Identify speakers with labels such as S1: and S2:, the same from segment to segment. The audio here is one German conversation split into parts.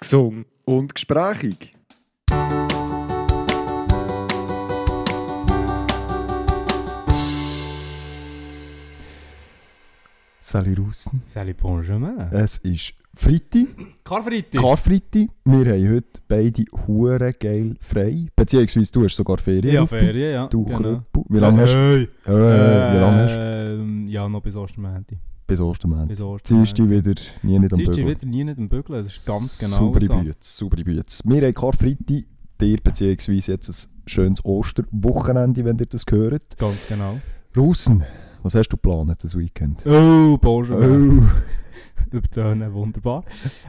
S1: gesungen und gesprächig. Salut Russen.
S2: Salut Benjamin.
S1: Es ist Freitag,
S2: Karfreitag.
S1: Karfreitag. Wir haben heute beide hure geil frei. Beziehungsweise du hast sogar Ferien.
S2: ja. Ferien, ja.
S1: Du
S2: genau.
S1: Wie lange hast du?
S2: Hey.
S1: Äh, wie lange hast du?
S2: Ähm, Ja, noch bis Ostermänti.
S1: Bis Ostermann.
S2: Bis
S1: du wieder nie nicht am
S2: Ziehst du
S1: Bügel.
S2: wieder nie nicht im Bügeln, das ist ganz genau
S1: Saubere
S2: so.
S1: Bütze, saubere Bütze. Wir haben Karfreitag, dir beziehungsweise jetzt ein schönes Osterwochenende, wenn ihr das hört.
S2: Ganz genau.
S1: Russen, was hast du geplant das Weekend?
S2: Oh, Benjamin.
S1: Oh.
S2: Übertönen, wunderbar.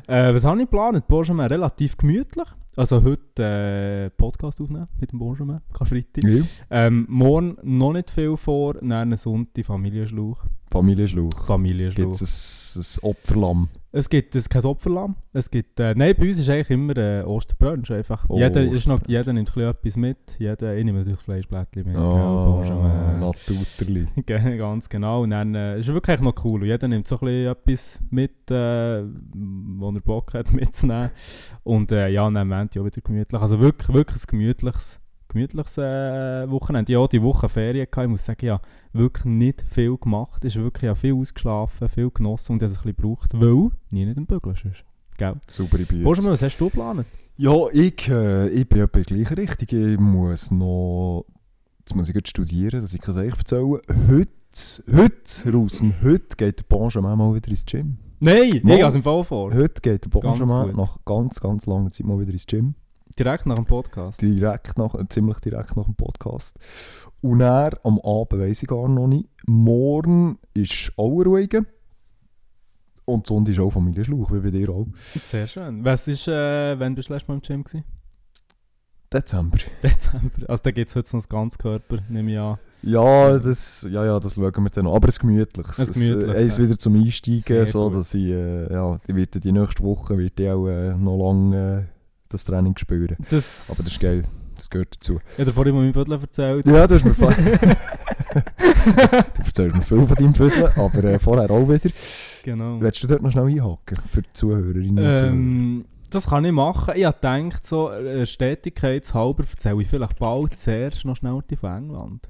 S2: äh, was habe ich geplant? Benjamin, relativ gemütlich. Also heute äh, Podcast aufnehmen mit dem Benjamin, Karfreitag.
S1: Ja.
S2: Ähm, morgen noch nicht viel vor, dann Sonntag Familienschlauch.
S1: Familienschluch.
S2: Familienschlauch.
S1: Gibt es ein, ein Opferlamm?
S2: Es gibt es kein Opferlamm. Es gibt, äh, nein, bei uns ist eigentlich immer äh, Osterbrunch einfach. Jeder, ist noch, jeder nimmt etwas mit. Jeder, ich nehme natürlich Fleischblättchen mit. Benjamin.
S1: Natuterli.
S2: Ge- Ganz genau. Und dann äh, ist wirklich noch cool. Und Jeder nimmt so ein etwas mit, äh, wo er Bock hat mitzunehmen. Und äh, ja, dann Ende auch wieder gemütlich. Also wirklich, wirklich ein gemütliches, gemütliches äh, Wochenende. Auch die Woche Ferien. Gehabt. Ich muss sagen, ja, wirklich nicht viel gemacht. Ich habe wirklich ja, viel ausgeschlafen, viel genossen und es ein bisschen gebraucht, weil nie nicht im Bügeln sonst. Gell?
S1: Saubere.
S2: Benjamin, was hast du geplant?
S1: Ja, ich, äh, ich bin etwa gleich richtig. Ich muss noch. Jetzt muss ich gut studieren, dass ich es euch erzählen Heute, heute, Russen, heute geht der Benjamin mal wieder ins Gym.
S2: Nein,
S1: Mal.
S2: ich habe es im Fall vor.
S1: Heute geht der Benjamin nach ganz, ganz langer Zeit mal wieder ins Gym.
S2: Direkt nach dem Podcast.
S1: Direkt nach, äh, ziemlich direkt nach dem Podcast. Und er am Abend weiss ich gar noch nicht. Morgen ist auch ruhig. Und Sonntag ist auch Familienschluch, wie bei dir auch.
S2: Sehr schön. Was ist, äh, wann bist du das letzte Mal im Gym gewesen?
S1: Dezember.
S2: Dezember. Also da gibt es heute noch das Ganzkörper, nehme ich an.
S1: Ja, das, ja, ja, das schauen wir dann an. Aber es.
S2: Ein gemütliches,
S1: Es, äh, eins
S2: ja.
S1: wieder zum Einsteigen,
S2: Sehr
S1: so
S2: gut.
S1: dass ich, äh, ja, die wird die nächste Woche wird ich auch äh, noch lange äh, das Training spüren.
S2: Das,
S1: Aber das ist geil. Das gehört dazu.
S2: Ich habe dir vorhin mal mein Viertel erzählt.
S1: Ja, du hast mir Du erzählst mir viel von deinem Viertel, aber äh, vorher auch wieder.
S2: Genau.
S1: Willst du dort noch schnell einhaken für die Zuhörerinnen und Zuhörer?
S2: Ähm, das kann ich machen. Ich habe gedacht, so äh, stetigkeitshalber erzähle ich vielleicht bald zuerst noch schnell die von England.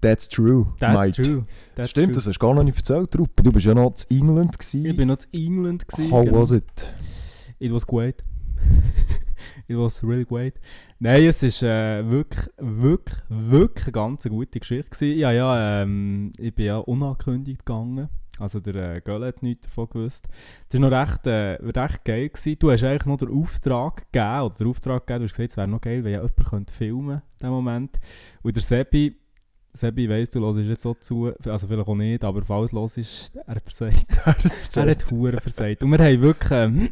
S1: That's true,
S2: That's
S1: mate.
S2: true. That's
S1: Stimmt,
S2: true.
S1: das hast du gar noch nicht erzählt, Truppe. Du bist ja noch in England.
S2: Ich
S1: Gewesen.
S2: bin noch in England. Gewesen,
S1: How
S2: genau.
S1: was it?
S2: It was great. It was really great. Nein, es ist äh, wirklich, wirklich, wirklich eine ganz gute Geschichte gewesen. Ja, ja, ähm, ich bin ja unangekündigt gegangen. Also der äh, Göll hat nichts davon gewusst. Das war noch recht, äh, recht geil. Gewesen. Du hast eigentlich noch den Auftrag gegeben, oder den Auftrag gegeben, du hast gesagt, es wäre noch geil, wenn ja jemand könnte filmen in dem Moment. Und der Sebi, Sebi weiss, du hörst jetzt auch zu, also vielleicht auch nicht, aber falls du hörst, er versagt. Er hat Huren versagt. Und wir haben wirklich, ähm,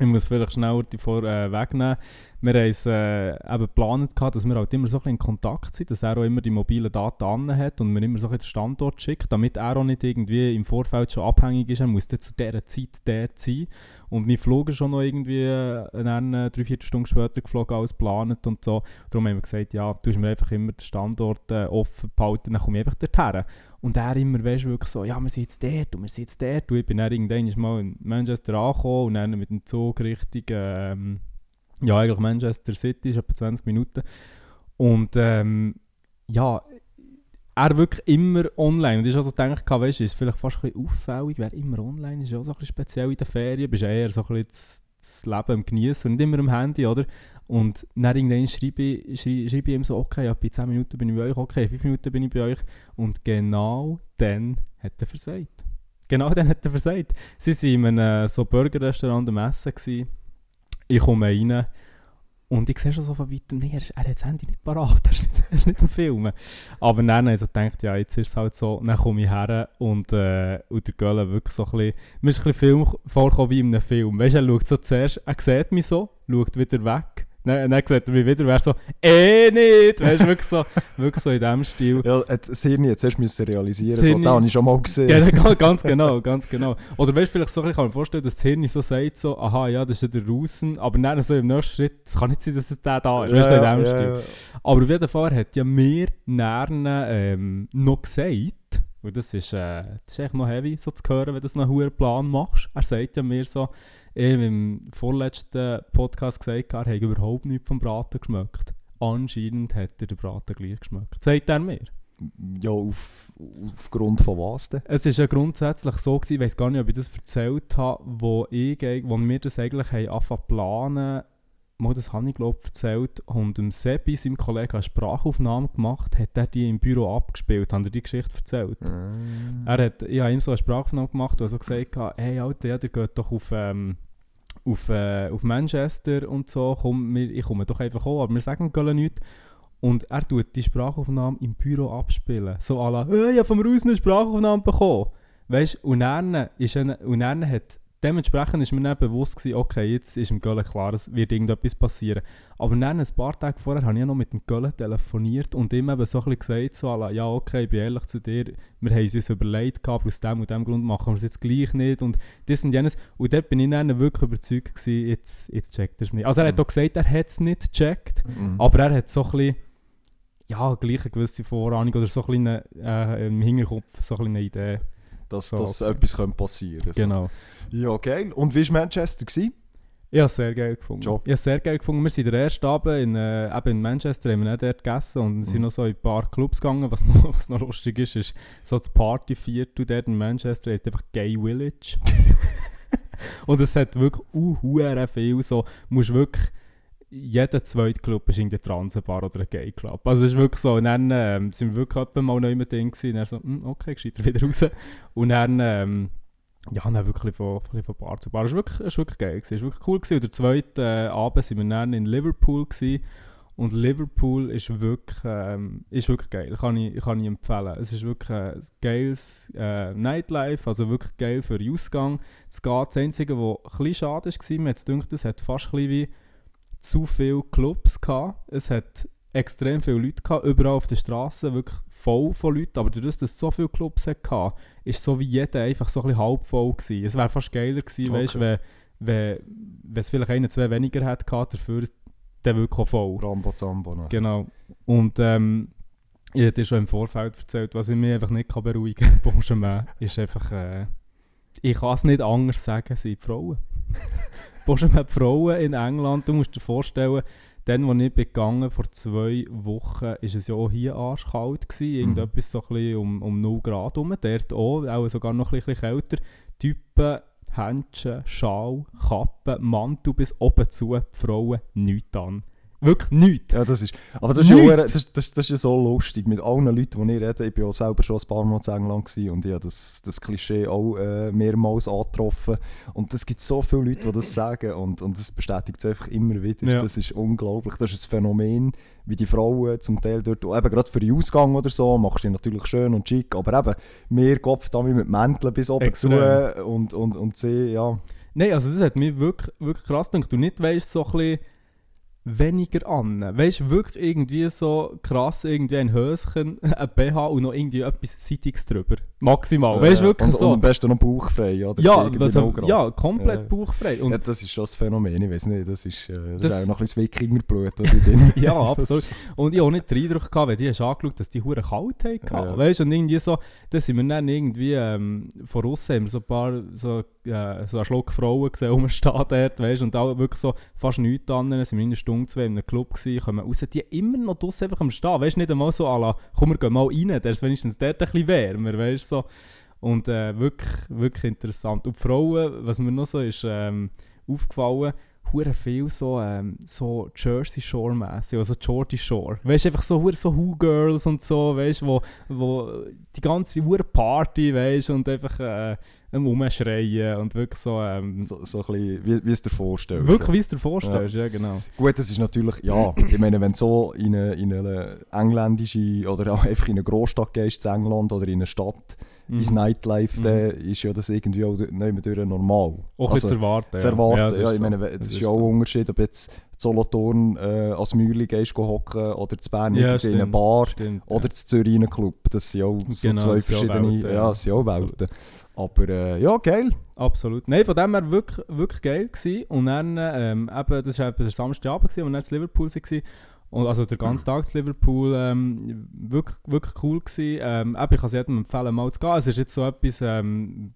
S2: ich muss vielleicht schneller die vor äh, wegnehmen, wir haben es äh, eben geplant, dass wir halt immer so ein in Kontakt sind, dass er auch immer die mobilen Daten an hat und mir immer so ein den Standort schickt, damit er auch nicht irgendwie im Vorfeld schon abhängig ist, er muss dann zu dieser Zeit dort sein. Und wir flogen schon noch irgendwie äh, äh, drei, vier Stunden später geflogen als geplant und so. Darum haben wir gesagt, ja, du hast mir einfach immer den Standort äh, offen behalten, dann komme ich einfach dorthin. Und er immer, weißt wirklich so, ja, wir sind jetzt dort und wir sind jetzt dort. Und ich bin dann irgendwann mal in Manchester angekommen und dann mit dem Zug Richtung, ähm, ja, eigentlich Manchester City, ist etwa 20 Minuten. Und ähm, ja, er wirklich immer online. Und ich habe also gedacht, weißt du, ist vielleicht fast ein bisschen auffällig, wer immer online ist, ja so ein bisschen speziell in den Ferien, bist eher so ein bisschen das, das Leben am Genießen und nicht immer am Handy, oder? Und dann irgendwann schreibe ich, schrei- schreibe ich ihm so, okay, ja, bei 10 Minuten bin ich bei euch, okay, 5 Minuten bin ich bei euch. Und genau dann hat er versagt. Genau dann hat er versagt. Sie waren in einem äh, so Burgerrestaurant am Essen. Gewesen. Ich komme rein und ich sehe schon so von weitem, nee, er, er hat das Handy nicht parat, er ist nicht, er ist nicht am Filmen. Aber dann habe ich so gedacht, ja, jetzt ist es halt so, dann komme ich her und, äh, und der Göller wirklich so ein bisschen, mir ist ein bisschen Film vorgekommen wie in einem Film. Weißt du, er schaut so zuerst, er sieht mich so, schaut wieder weg, dann, dann sieht er mich wieder, wäre so, eh nicht, weißt du, wirklich so, wirklich so in diesem Stil.
S1: Ja, Sirni jetzt erst müssen realisieren
S2: Sirni-
S1: so, das habe ich schon mal gesehen.
S2: Ja, ga- ganz genau, ganz genau. Oder weißt du, vielleicht so, bisschen, kann ich mir vorstellen, dass das Hirn so sagt, so, aha, ja, das ist ja der Russen, aber dann so im nächsten Schritt, es kann nicht sein, dass es der da ist, du, so in diesem Stil.
S1: ja.
S2: Aber auf jeden Fall hat ja mir Nerne ähm, noch gesagt, Und das ist, äh, das ist echt noch heavy, so zu hören, wenn du einen hohen Plan machst. Er sagt ja mir so, ich habe im vorletzten Podcast gesagt, er hätte überhaupt nichts vom Braten geschmeckt. Anscheinend hat er den Braten gleich geschmeckt. Sagt er mir.
S1: Ja, auf, aufgrund von was denn?
S2: Es war ja grundsätzlich so, gewesen, ich weiß gar nicht, ob ich das erzählt habe, wo, ich, wo wir das eigentlich haben angefangen planen mal das habe ich glaube erzählt und dem Sebi, seinem Kollegen, eine Sprachaufnahme gemacht, hat er die im Büro abgespielt, hat er die Geschichte erzählt.
S1: Mm.
S2: Er hat, ich habe ihm so eine Sprachaufnahme gemacht, wo er so gesagt hat, hey Alter, ja, der geht doch auf, ähm, auf, äh, auf Manchester und so, komm, wir, ich komme doch einfach auch, aber wir sagen gar nichts. Und er tut die Sprachaufnahme im Büro abspielen. So à la, hey, ich habe vom Raus eine Sprachaufnahme bekommen. Weißt und dann, ist er, und dann hat dementsprechend ist mir dann bewusst gewesen, okay, jetzt ist im Gölle klar, es wird irgendetwas passieren. Aber dann, ein paar Tage vorher, habe ich noch mit dem Gölle telefoniert und ihm eben so ein bisschen gesagt, so, ja okay, ich bin ehrlich zu dir, wir haben es uns überlegt, aber aus dem und dem Grund machen wir es jetzt gleich nicht und das und jenes. Und dort bin ich dann wirklich überzeugt gewesen, jetzt, jetzt checkt er es nicht. Also er hat Mhm. Auch gesagt, er hat es nicht gecheckt,
S1: Mm.
S2: aber er hat so ein bisschen, ja, gleich eine gewisse Vorahnung oder so ein bisschen äh, im Hinterkopf so ein bisschen eine Idee.
S1: Dass
S2: so,
S1: dass
S2: okay.
S1: etwas könnte passieren könnte.
S2: Genau.
S1: Ja, geil. Und wie war Manchester? Gewesen?
S2: Ich habe es sehr geil gefunden.
S1: Job.
S2: Ich habe sehr geil gefunden. Wir sind den ersten Abend in, äh, eben in Manchester, haben wir nicht dort gegessen und sind
S1: Mhm.
S2: noch so in ein paar Clubs gegangen. Was noch, was noch lustig ist, ist so das Partyviertel dort in Manchester heisst einfach Gay Village. und es hat wirklich uh, viel so, musst wirklich jeder zweite Club ist irgendwie Transenbar oder ein Gay Club. Also es ist wirklich so. Und dann ähm, sind wir wirklich etwa mal neu mit Ding gewesen. Und dann so, hm, okay, gescheiter wieder raus. Und dann, ähm, ja, dann wirklich von, von, Bar zu Bar. Es war wirklich, es wirklich geil. Es war wirklich cool. Gewesen. Und der zweite äh, Abend sind wir dann in Liverpool. Gewesen. Und Liverpool ist wirklich, ähm, ist wirklich geil. Kann ich, kann ich empfehlen. Es ist wirklich ein geiles äh, Nightlife, also wirklich geil für den Ausgang. Es geht. Das Einzige, was ein bisschen schade war, mir hat gedacht, es hat fast ein bisschen wie zu viele Clubs gehabt. Es hat extrem viele Leute gehabt, überall auf der Straße, wirklich voll von Leuten. Aber dadurch, dass es so viele Clubs hatte, ist so wie jeder einfach so ein bisschen halb voll gewesen. Es wäre fast geiler gewesen,
S1: Okay.
S2: weißt, wenn, wenn, wenn es vielleicht einen, zwei weniger hätte gehabt, dafür der wirklich auch voll.
S1: Rambo Zambo. noch.
S2: Genau. Und ähm, ich habe dir schon im Vorfeld erzählt, was ich mich einfach nicht kann beruhigen kann. Ist einfach... Äh, ich kann es nicht anders sagen, sind die Frauen. Benjamin, die Frauen in England, du musst dir vorstellen, dann, als ich gegangen vor zwei Wochen, war es ja auch hier arschkalt. Gewesen, irgendetwas so ein um, um 0 Grad rum. Dort auch, auch sogar noch ein bisschen kälter. Typen, Händchen, Schal, Kappe, Mantel bis oben zu, die Frauen nichts an. Wirklich nichts.
S1: Ja, das ist, aber das ist, ja, auch- das, das, das ist so lustig. Mit allen Leuten, die ich rede, ich war ja selber schon ein paar Mal in England und ich habe das, das Klischee auch äh, mehrmals angetroffen. Und es gibt so viele Leute, die das sagen und, und das bestätigt es einfach immer wieder.
S2: Ja.
S1: Das ist unglaublich. Das ist ein Phänomen, wie die Frauen zum Teil dort, eben gerade für den Ausgang oder so, machst du dich natürlich schön und schick, aber eben, mehr Kopf da mit Mänteln bis oben
S2: Extrem.
S1: zu und, und, und sie, ja.
S2: Nein, also das hat mich wirklich, wirklich krass gedacht. Du nicht weißt so ein bisschen weniger an. Weißt du, wirklich irgendwie so krass, irgendwie ein Höschen, ein BH und noch irgendwie etwas Seitiges drüber. Maximal. weißt du,
S1: Äh,
S2: wirklich
S1: und,
S2: so.
S1: Und am besten noch bauchfrei, oder?
S2: ja, also, ja, komplett
S1: Ja.
S2: bauchfrei. Und
S1: ja, das ist schon das Phänomen, ich weiß nicht, das ist, äh, das
S2: Das-
S1: ist auch noch ein bisschen Wikingerblut.
S2: Ja, absolut. Und ich habe auch nicht den Eindruck gehabt, wenn die hast angeschaut, dass die Hure kalt hatten.
S1: Ja, ja.
S2: Weißt du, und irgendwie so, da sind wir dann irgendwie ähm, von außen haben wir so ein paar, so, äh, so einen Schluck Frauen gesehen, rumstehen dort, weißt du, und auch wirklich so fast nichts an. Dann sind einer Stunde, zwei in einem Club gewesen, kommen raus, die immer noch draussen einfach am Stehen, weißt du, nicht einmal so à la, komm, wir gehen mal rein, der ist wenigstens dort ein bisschen wärmer, weißt so. Und äh, wirklich, wirklich interessant. Und die Frauen, was mir noch so ist ähm, aufgefallen, hure viel so, ähm, so Jersey Shore mäßig, also Geordie Shore. Weißt du, einfach so hure so Who Girls und so, weißt du, wo, wo die ganze hure Party, weißt du, und einfach äh, Rumschreien und wirklich so, ähm,
S1: so, so ein bisschen, wie, wie es dir vorstellst.
S2: wirklich wie es dir vorstellst, ja, genau.
S1: Gut, das ist natürlich, ja, ich meine, wenn du so in eine, in eine engländische oder auch einfach in eine Großstadt gehst, in England oder in eine Stadt, ins
S2: Mhm.
S1: Nightlife,
S2: Mhm.
S1: dann ist ja das irgendwie auch nicht mehr durch normal.
S2: Auch
S1: Also,
S2: zu erwarten.
S1: zu erwarten. Ja,
S2: das ist
S1: ich meine, es
S2: Das
S1: ist,
S2: ist
S1: ja auch
S2: so.
S1: ein Unterschied, ob jetzt Solothurn äh, als Mäuerli gehst hocken oder zu Bern
S2: Ja,
S1: in eine. Bar
S2: Stimmt,
S1: oder zu Zürich in einen Club. Das sind ja auch so
S2: Genau,
S1: zwei
S2: das
S1: verschiedene,
S2: Welten,
S1: ja,
S2: ja.
S1: das auch. Welten. Aber äh, ja, geil.
S2: Absolut. Nein, von dem her wirklich, wirklich geil gewesen. Und dann, ähm, eben, das war eben der Samstagabend, gewesen, wir dann in Liverpool waren. Und also der ganze Tag zu Liverpool ähm, wirklich, wirklich cool gewesen. Ähm, ich kann es jedem empfehlen, mal zu gehen. Es ist jetzt so etwas, ähm,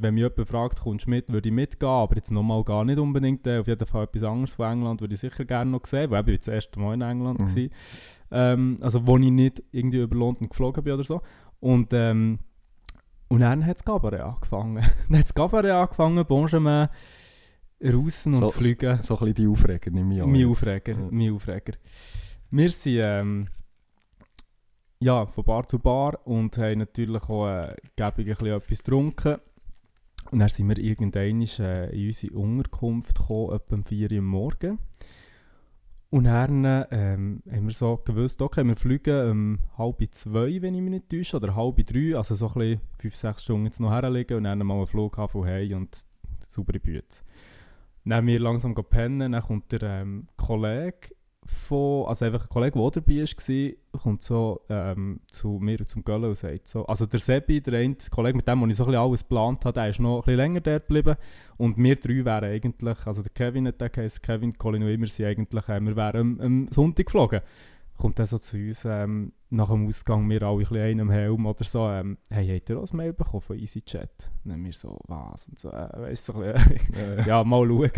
S2: wenn mich jemand fragt, kommst du mit, würde ich mitgehen, aber jetzt nochmal gar nicht unbedingt. Äh, auf jeden Fall etwas anderes von England würde ich sicher gerne noch sehen, weil ich bin das erste Mal in England
S1: Mhm.
S2: war. Ähm, also wo ich nicht irgendwie über London geflogen bin oder so. Und, ähm, und dann hat das Cabaret angefangen. dann hat das Cabaret angefangen, Benjamin rausen und
S1: So-
S2: fliegen.
S1: So ein bisschen die Aufreger, nehme ich an.
S2: Mein. Aufreger,
S1: Ja.
S2: mein Aufreger. Wir sind ähm, ja, von Bar zu Bar und haben natürlich auch äh, gäbig ein bisschen etwas getrunken. Und dann sind wir irgendwann äh, in unsere Unterkunft gekommen, etwa um 4 Uhr am Morgen. Und dann ähm, haben wir so gewusst, okay, wir fliegen um halb zwei, wenn ich mich nicht täusche, oder halb drei, also so ein bisschen fünf, sechs Stunden jetzt noch herlegen und dann mal einen Flughafen heim und saubere Büte. Dann wir langsam pennen, dann kommt der ähm, Kollege von, also einfach ein Kollege, der dabei war, kommt so ähm, zu mir und zum Göllen und sagt so, also der Sebi, der eine Kollege, mit dem, wo ich so ein alles geplant habe, der ist noch ein bisschen länger dort geblieben und wir drei wären eigentlich, also der Kevin hat geheißen, Kevin, Colin und ich, wir sind eigentlich, äh, wir wären am, am Sonntag geflogen. Kommt dann so zu uns, ähm, nach dem Ausgang, wir alle ein bisschen einem Helm oder so, ähm, hey, habt ihr auch ein Mail bekommen von EasyChat? Dann wir so, was? Und so, äh, weißt du, so ein bisschen, ja, mal schauen.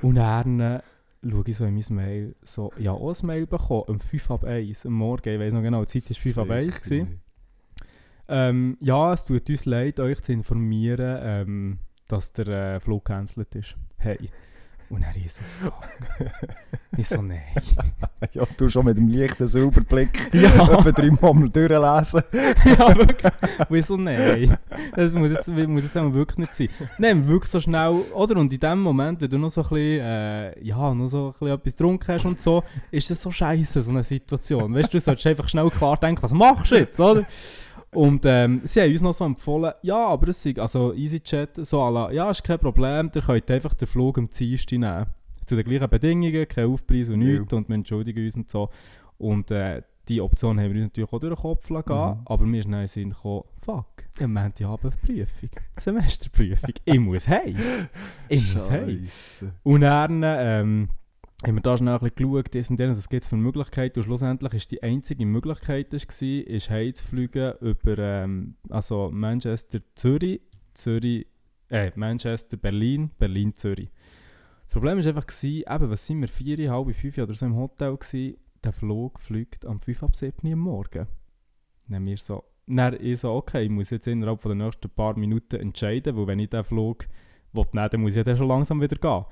S2: Und dann äh, schaue ich so in mein Mail, so, ja, auch ein Mail bekommen, um 5 ab 1 am Morgen, ich weiß noch genau, die Zeit war 5 ab 1. Gewesen. Ähm, ja, es tut uns leid, euch zu informieren, ähm, dass der äh, Flug gecancelt ist. Hey. Und er ist so, fuck. ich so, nein.
S1: Ja, du schon mit dem leichten Silberblick
S2: Ja.
S1: etwa dreimal mal durchlesen.
S2: ja, wirklich. Und ich so, nein. Das muss jetzt, muss jetzt wirklich nicht sein. Nein, wirklich so schnell, oder? Und in dem Moment, wenn du noch so ein bisschen, äh, ja, noch so ein bisschen etwas getrunken hast und so, ist das so scheiße, so eine Situation. Weißt du, du solltest einfach schnell klar denken, was machst du jetzt, oder? Und ähm, sie haben uns noch so empfohlen, ja, aber es ist, also EasyChat, so la, ja, ist kein Problem, ihr könnt einfach den Flug am Dienstag nehmen. Zu den gleichen Bedingungen, kein Aufpreis und
S1: Ja.
S2: nichts und wir entschuldigen uns und so. Und äh, die Option haben wir uns natürlich auch durch den Kopf lassen, gehen,
S1: Mhm.
S2: aber mir ist dann Sinn gekommen, fuck, ja, wir haben die Abendprüfung, Semesterprüfung, ich muss heim, ich muss heim. Und dann ähm, haben wir da schnell ein bisschen geschaut, das und das, was gibt es für Möglichkeiten. Und schlussendlich ist die einzige Möglichkeit, war, ist heimzufliegen über ähm, also Manchester, Zürich, Zürich, äh, Manchester, Berlin, Berlin, Zürich. Das Problem war einfach, gewesen, eben, was sind wir, vier, halb fünf oder so im Hotel gewesen, der Flug fliegt am 5 ab 7 Uhr am Morgen. Dann wir so, dann ich so, okay, ich muss jetzt innerhalb den nächsten paar Minuten entscheiden, weil wenn ich den Flug will nehmen, dann muss ich dann schon langsam wieder gehen.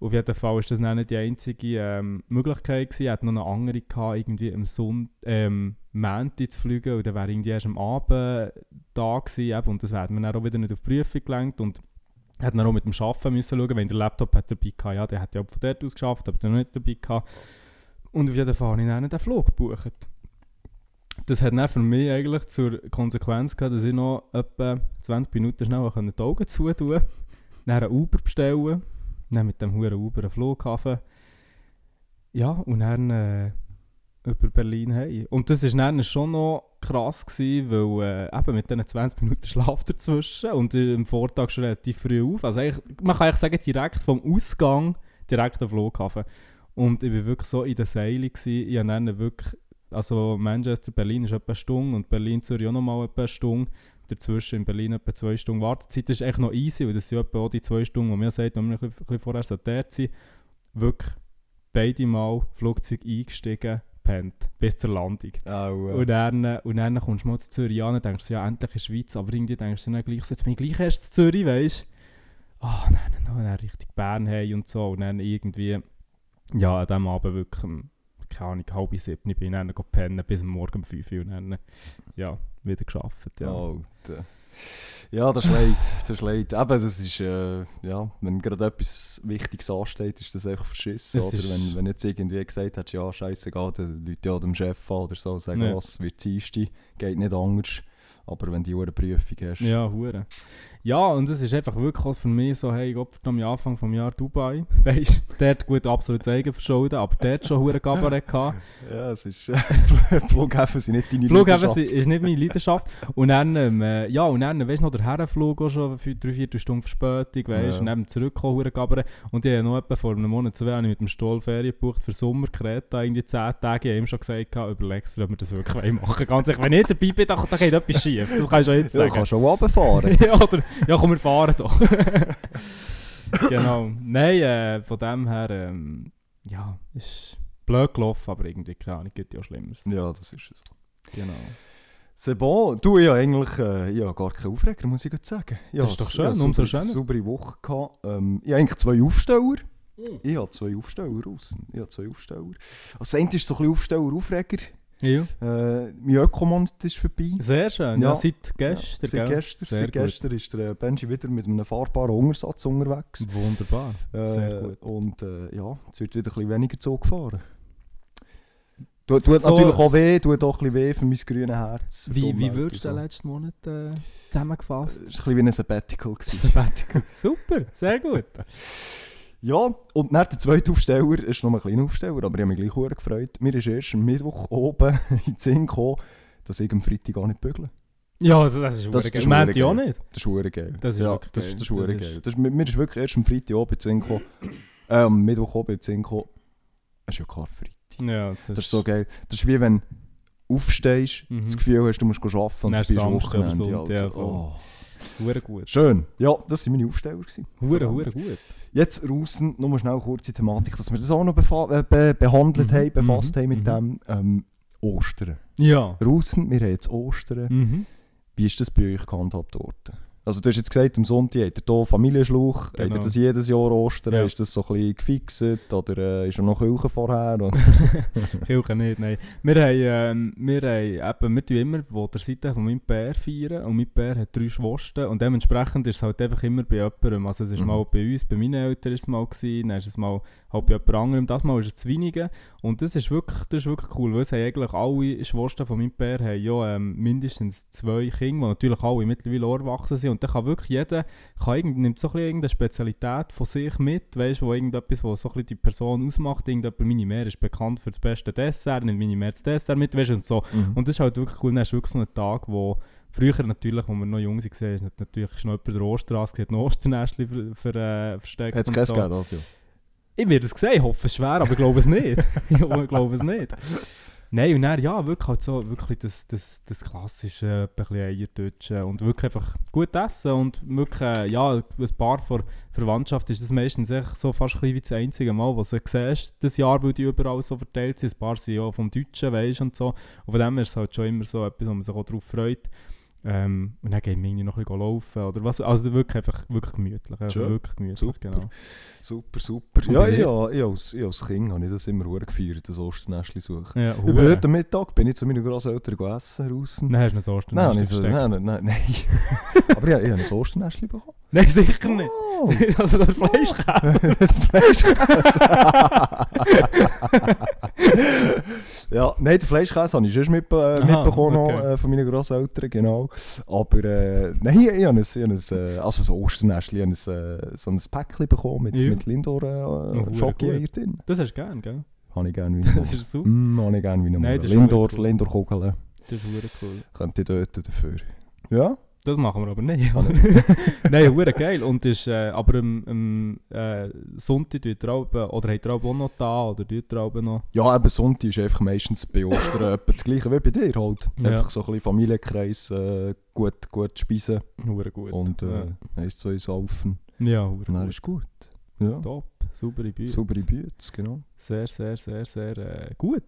S2: Auf jeden Fall war das nicht die einzige ähm, Möglichkeit. Gewesen. Ich hatte noch eine andere, gehabt, irgendwie am Sonntag, ähm, Montag zu fliegen und dann wäre irgendwie erst am Abend da gewesen. Eben, und das wäre mir dann auch wieder nicht auf die Prüfung gelenkt. Und hat dann auch mit dem Arbeiten müssen schauen, wenn der Laptop hat dabei gehabt, ja, der hat ja auch von dort aus geschafft, aber der nicht dabei gehabt. Und auf jeden Fall habe ich dann den Flug gebucht. Das hat dann für mich eigentlich zur Konsequenz gehabt, dass ich noch etwa 20 Minuten schnell die Augen zutun konnte, dann einen Uber bestellen, dann mit dem huren Uber Flughafen. Ja, und dann äh, über Berlin hey. Und das war dann schon noch krass, gewesen, weil äh, eben mit diesen 20 Minuten Schlaf dazwischen und äh, am Vortag schon relativ früh auf. Also man kann eigentlich sagen, direkt vom Ausgang direkt am Flughafen. Und ich war wirklich so in der Seile. Ich habe dann wirklich, also Manchester, Berlin ist etwa eine Stunde und Berlin, Zürich auch nochmal etwa eine Stunde. Dazwischen in Berlin etwa zwei Stunden Wartezeit. Das ist echt noch easy, weil das sind etwa auch die zwei Stunden, die mir sagt, wenn wir ein bisschen, ein bisschen vorher dort sein Wirklich beide Mal Flugzeug eingestiegen, pennt, bis zur Landung.
S1: Auch, äh,
S2: Und dann, äh, und dann kommst du mal zu Zürich an und denkst, ja, endlich in der Schweiz, aber irgendwie denkst du dann gleich, so, jetzt bin ich gleich erst zu Zürich, weißt du? Ah, nein, nein, nein, dann Richtung Bern hey und so. Und dann irgendwie, ja, an diesem Abend wirklich, um, keine Ahnung, halb sieben bin ich dann go pennen bis Morgen um fünf Uhr und dann, äh, ja, wieder geschafft, ja.
S1: Alter. Ja, das ist leid. Das ist leid. Eben, das ist, äh, ja, wenn gerade etwas Wichtiges ansteht, ist das einfach verschissen.
S2: Es
S1: Oder wenn, wenn jetzt irgendwie gesagt hättest, ja, scheißegal, dann Leute ja dem Chef an oder so, sagen,
S2: Ja.
S1: was wird Dienstag, geht nicht anders. Aber wenn die eine Prüfung hast,
S2: Ja, hure. Ja, und es ist einfach wirklich für mich so, hey, Gott, am Anfang vom Jahr Dubai, weißt du, dort gut absolut Eigenverschulden, aber dort schon hure Kabarett gehabt.
S1: Ja, es ist, äh, Flughäfen sind nicht deine
S2: Flughäfen
S1: Leidenschaft.
S2: ist nicht meine Leidenschaft. Und dann, ähm, äh, ja, und dann, weißt du noch, der Herrenflug auch schon drei, vier Stunden Verspätung, weißt du,
S1: Ja.
S2: und dann zurückgekommen, hure Kabarett. Und ich habe noch etwa vor einem Monat, zwei, mit dem Stoll Ferien gebucht für Sommer, Kreta, irgendwie 10 Tage. Ich habe ihm schon gesagt, überlegst du, ob wir das wirklich machen Ganz ehrlich, wenn ich dabei bin, dann, dann geht etwas schief. Das kannst du schon jetzt
S1: Ja,
S2: sagen.
S1: kannst schon runterfahren.
S2: ja, oder, ja, komm, wir fahren doch. genau. Nein, äh, von dem her, ähm, ja, ist blöd gelaufen, aber irgendwie, keine Ahnung, gibt ja Schlimmeres.
S1: ja, das ist es.
S2: Genau.
S1: C'est bon. Du, ich habe eigentlich äh, ich habe gar keinen Aufreger, muss ich sagen. Ja,
S2: Das ist doch schön,
S1: ja,
S2: umso schöner.
S1: saubere Woche gehabt. Ähm, ich habe eigentlich zwei Aufsteller.
S2: Mhm.
S1: Ich habe zwei Aufsteller raus. Ich habe zwei Aufsteller. Also das eine ist so ein bisschen Aufsteller, Aufreger.
S2: Ja.
S1: Äh, mein Ökomonat ist vorbei.
S2: Sehr schön, ja,
S1: Ja.
S2: seit gestern,
S1: seit
S2: gell?
S1: gestern,
S2: Sehr
S1: seit gestern ist der Benji wieder mit einem fahrbaren Untersatz unterwegs.
S2: Wunderbar, sehr
S1: Äh,
S2: gut.
S1: Und äh, ja, jetzt wird wieder ein bisschen weniger Zug gefahren. Tut, tut
S2: So-
S1: natürlich auch weh, tut auch ein bisschen weh für mein grünes Herz.
S2: Wie, wie würdest du
S1: und
S2: den letzten Monat äh, zusammengefasst?
S1: so. Es war ein bisschen wie ein Sabbatical. gewesen.
S2: Sabbatical. Super, sehr gut.
S1: Ja, und nach der zweite Aufsteller ist noch ein kleiner Aufsteller, aber ich habe mich gleich sehr gefreut. Mir ist erst am Mittwoch oben in den Sinn gekommen, dass ich am Freitag gar nicht bügle.
S2: Ja, das, das ist
S1: Das
S2: das geil. Auch
S1: geil.
S2: nicht.
S1: Das ist hure geil.
S2: Das ist
S1: ja,
S2: wirklich
S1: das,
S2: geil.
S1: Das ist
S2: Das ist-
S1: geil. Das ist, mir ist wirklich erst am Freitag oben in den Sinn gekommen, äh, am Mittwoch oben in den Sinn gekommen, es ist ja Karfreitag.
S2: Ja,
S1: Das ist so geil. Das ist wie wenn du aufstehst,
S2: Mhm.
S1: das Gefühl hast, du musst arbeiten und
S2: Dann
S1: du bist am Wochenende.
S2: Ja, voll.
S1: oh.
S2: Hure gut.
S1: Schön. Ja, das waren meine Aufsteller. gewesen.
S2: Hure, hure gut.
S1: Jetzt draussen, nur mal schnell eine kurze Thematik, dass wir das auch noch äh, be behandelt
S2: Mhm,
S1: haben, befasst
S2: mhm,
S1: haben mit
S2: mhm.
S1: dem ähm, Ostern.
S2: Ja.
S1: Draussen, wir haben jetzt Ostern.
S2: Mhm.
S1: Wie ist das bei euch gehandhabt worden? Also du hast jetzt gesagt, am Sonntag habt ihr hier Familienschluch. Habt ihr
S2: Genau.
S1: das jedes Jahr Ostern?
S2: Ja.
S1: Ist das so ein bisschen gefixt? Oder äh, ist er noch Küche vorher?
S2: Kirche nicht, nein. Wir haben, ähm, wir haben eben, wir tun immer wo der Seite von meinem Bär feiern und mein Bär hat drei Schwestern und dementsprechend ist es halt einfach immer bei jemandem. Also es ist
S1: Mhm.
S2: mal bei uns, bei meinen Eltern ist es mal gewesen, dann ist es mal halt bei jemand anderem, das Mal ist es zu wenigen und das ist wirklich, das ist wirklich cool, weil es haben eigentlich alle Schwestern von meinem Bär haben ja ähm, mindestens zwei Kinder, die natürlich alle mittlerweile erwachsen sind und dann kann wirklich jeder, kann irgend, nimmt so ein bisschen irgendeine Spezialität von sich mit, weißt du, wo irgendetwas, was so ein bisschen die Person ausmacht, irgendjemand, meine Mehr ist bekannt für das beste Dessert, nimmt meine Mehr das Dessert mit, weißt du, und so.
S1: Mhm.
S2: Und das ist halt wirklich cool. Dann hast du wirklich so einen Tag, wo früher natürlich, als wir noch jung waren, ist natürlich noch jemand der Osterstrasse, hat ein Osternestchen ver, ver, äh, versteckt.
S1: Hat es keins
S2: so.
S1: gegeben, ja?
S2: Ich werde es sehen, ich hoffe es schwer, aber ich glaube es nicht. ich glaube es nicht. Nein, und dann, ja, wirklich halt so, wirklich das, das, das klassische, ein bisschen Eierdutschen und wirklich einfach gut essen und wirklich, äh, ja, ein paar von Verwandtschaft ist das meistens echt so fast wie das einzige Mal, was du siehst, das Jahr, weil die überall so verteilt sind. Ein paar sind ja vom Deutschen, weisst und so. Und von dem ist es halt schon immer so etwas, wo man sich auch darauf freut. Ähm, und dann gehen wir irgendwie noch ein bisschen laufen oder was. Also wirklich einfach wirklich gemütlich. Also
S1: Schön.
S2: wirklich gemütlich,
S1: Super.
S2: genau.
S1: Super, super. Ja, ich, ja, ich, als, ich als Kind habe ich das immer sehr gefeiert, das Osternestchen suchen.
S2: Ja,
S1: Ich
S2: hure.
S1: heute Mittag bin ich zu meinen Grosseltern go essen draussen.
S2: Dann hast du ein Ostern.
S1: Nein, nicht so, nein, nein, nein, nein. Aber ich, ich habe ein Osternestchen bekommen.
S2: Nein, sicher nicht.
S1: Oh,
S2: also der Fleischkäse.
S1: ja, nein, den Fleischkäse habe ich schon mit, äh,
S2: Aha,
S1: mitbekommen noch,
S2: okay.
S1: äh, von meinen Grosseltern, genau. Aber äh, nein, ich, ich habe ein, ich habe ein, äh, also ein ich habe ein, so ein Päckchen bekommen mit,
S2: Ja.
S1: mit Lindor äh,
S2: gut.
S1: drin.
S2: Das hast du gern, gell?
S1: Habe ich gerne wie
S2: Das ist super.
S1: Mm, habe ich gerne wie
S2: Nein,
S1: Lindor,
S2: cool.
S1: Lindor Kugeln.
S2: Das ist cool.
S1: Könnte ich dort dafür. Ja?
S2: Das machen wir aber nicht. Nein, hure geil. Und ist, äh, aber am, am äh, Sonntag tut ihr auch, oder habt ihr auch noch da, oder tut ihr auch noch...
S1: Ja, eben Sonntag ist einfach meistens bei Ostern etwa das gleiche wie bei dir halt.
S2: Ja.
S1: Einfach so ein bisschen Familienkreis, äh, gut, gut speisen
S2: Hure gut.
S1: und äh, eins zu eins saufen.
S2: ja, hure
S1: Und dann
S2: gut.
S1: ist gut. Ja.
S2: Top. Saubere Bühne.
S1: Saubere Bütze, genau.
S2: Sehr, sehr, sehr, sehr äh, gut.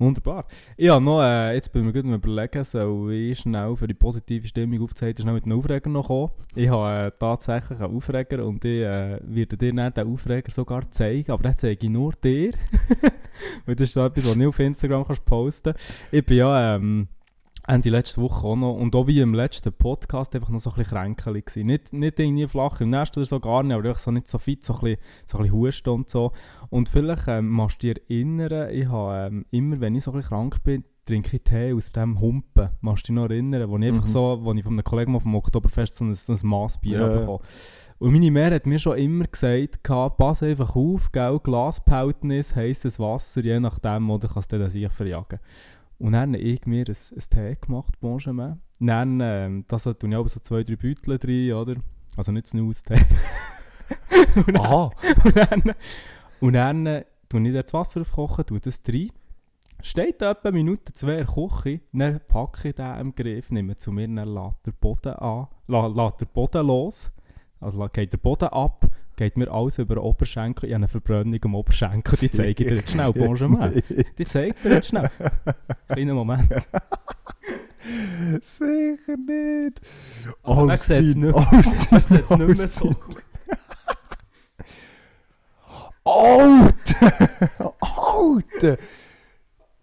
S2: Wunderbar. Ja, noch, äh, jetzt bin ich mir gut überlegen, soll ich schnell für die positive Stimmung aufzuhalten, schnell mit einem Aufreger noch kommen. Ich habe äh, tatsächlich einen Aufreger und ich äh, werde dir dann den Aufreger sogar zeigen, aber den zeige ich nur dir. Weil das ist so etwas, was du nicht auf Instagram kannst posten Ich bin ja ähm, Ende letzte Woche auch noch, und auch wie im letzten Podcast, einfach noch so ein bisschen kränkelig gewesen. Nicht, nicht irgendwie flach im Nest oder so, gar nicht, aber einfach so nicht so fit, so ein bisschen, so ein bisschen Husten und so. Und vielleicht ähm, machst du dich erinnern, ich habe ähm, immer, wenn ich so ein bisschen krank bin, trinke ich Tee aus dem Humpen. Machst du dich noch erinnern? Wo ich einfach
S1: Mhm.
S2: so, wo ich von einem Kollegen mal vom Oktoberfest so ein, so ein Massbier
S1: Ja.
S2: yeah. bekommen Und meine Mär hat mir schon immer gesagt, pass einfach auf, gell, Glasbehältnis, heisses Wasser, je nachdem, oder kannst du das sich verjagen. Und dann habe ich mir ein, ein Tee gemacht, Benjamin. Dann, ähm, das tue ich aber so zwei, drei Beutel drin, oder? Also nicht Snooze-Tee. und dann,
S1: Aha.
S2: und dann, und dann äh, tue ich das Wasser aufkochen, tue das rein. Steht etwa eine Minute, zwei Küche, dann packe ich den im Griff, nehme zu mir, dann lässt der Boden an, lässt der Boden los, also geht der Boden ab, geht mir alles über den Oberschenkel, ich habe eine Verbrennung am Oberschenkel, die zeige ich dir jetzt schnell, Benjamin. Die zeige ich dir jetzt schnell. Kleiner Moment.
S1: Sicher nicht.
S2: Also, man sieht's
S1: Ausziehen,
S2: nicht. nicht mehr so gut.
S1: Alter! Alter!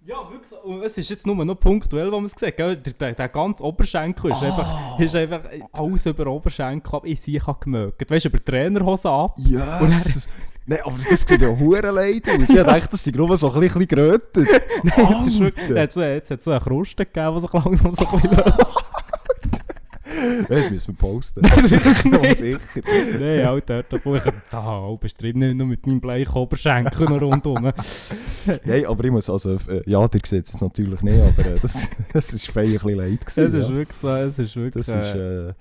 S2: Ja, wirklich so. Und es ist jetzt nur noch punktuell, wo man es sieht. Gell? Der, der, der ganze Oberschenkel ist, einfach, ist einfach alles über Oberschenkel ab. Ich sehe, ich habe gemerkt. Weißt du, über Trainerhose ab.
S1: Ja, yes. Nein, aber das sieht ja hure leid aus. Ich dachte, das sind nur so ein bisschen gerötet.
S2: Nein, jetzt, ist jetzt, jetzt hat es so eine Kruste gegeben, die sich langsam so ein bisschen löst.
S1: Das müssen wir posten.
S2: Sicher
S1: Ja,
S2: nicht.
S1: sicher.
S2: Nein, Alter, da brauche ich da bestrieben, nicht nur mit meinem bleichen Oberschenkel rundum.
S1: Nein, aber ich muss also, äh, ja, ihr seht es jetzt natürlich nicht, aber äh, das, das ist fein ein bisschen leid
S2: Es
S1: gewesen.
S2: ist
S1: ja.
S2: wirklich so, es ist wirklich...
S1: Das ist,
S2: äh,
S1: äh,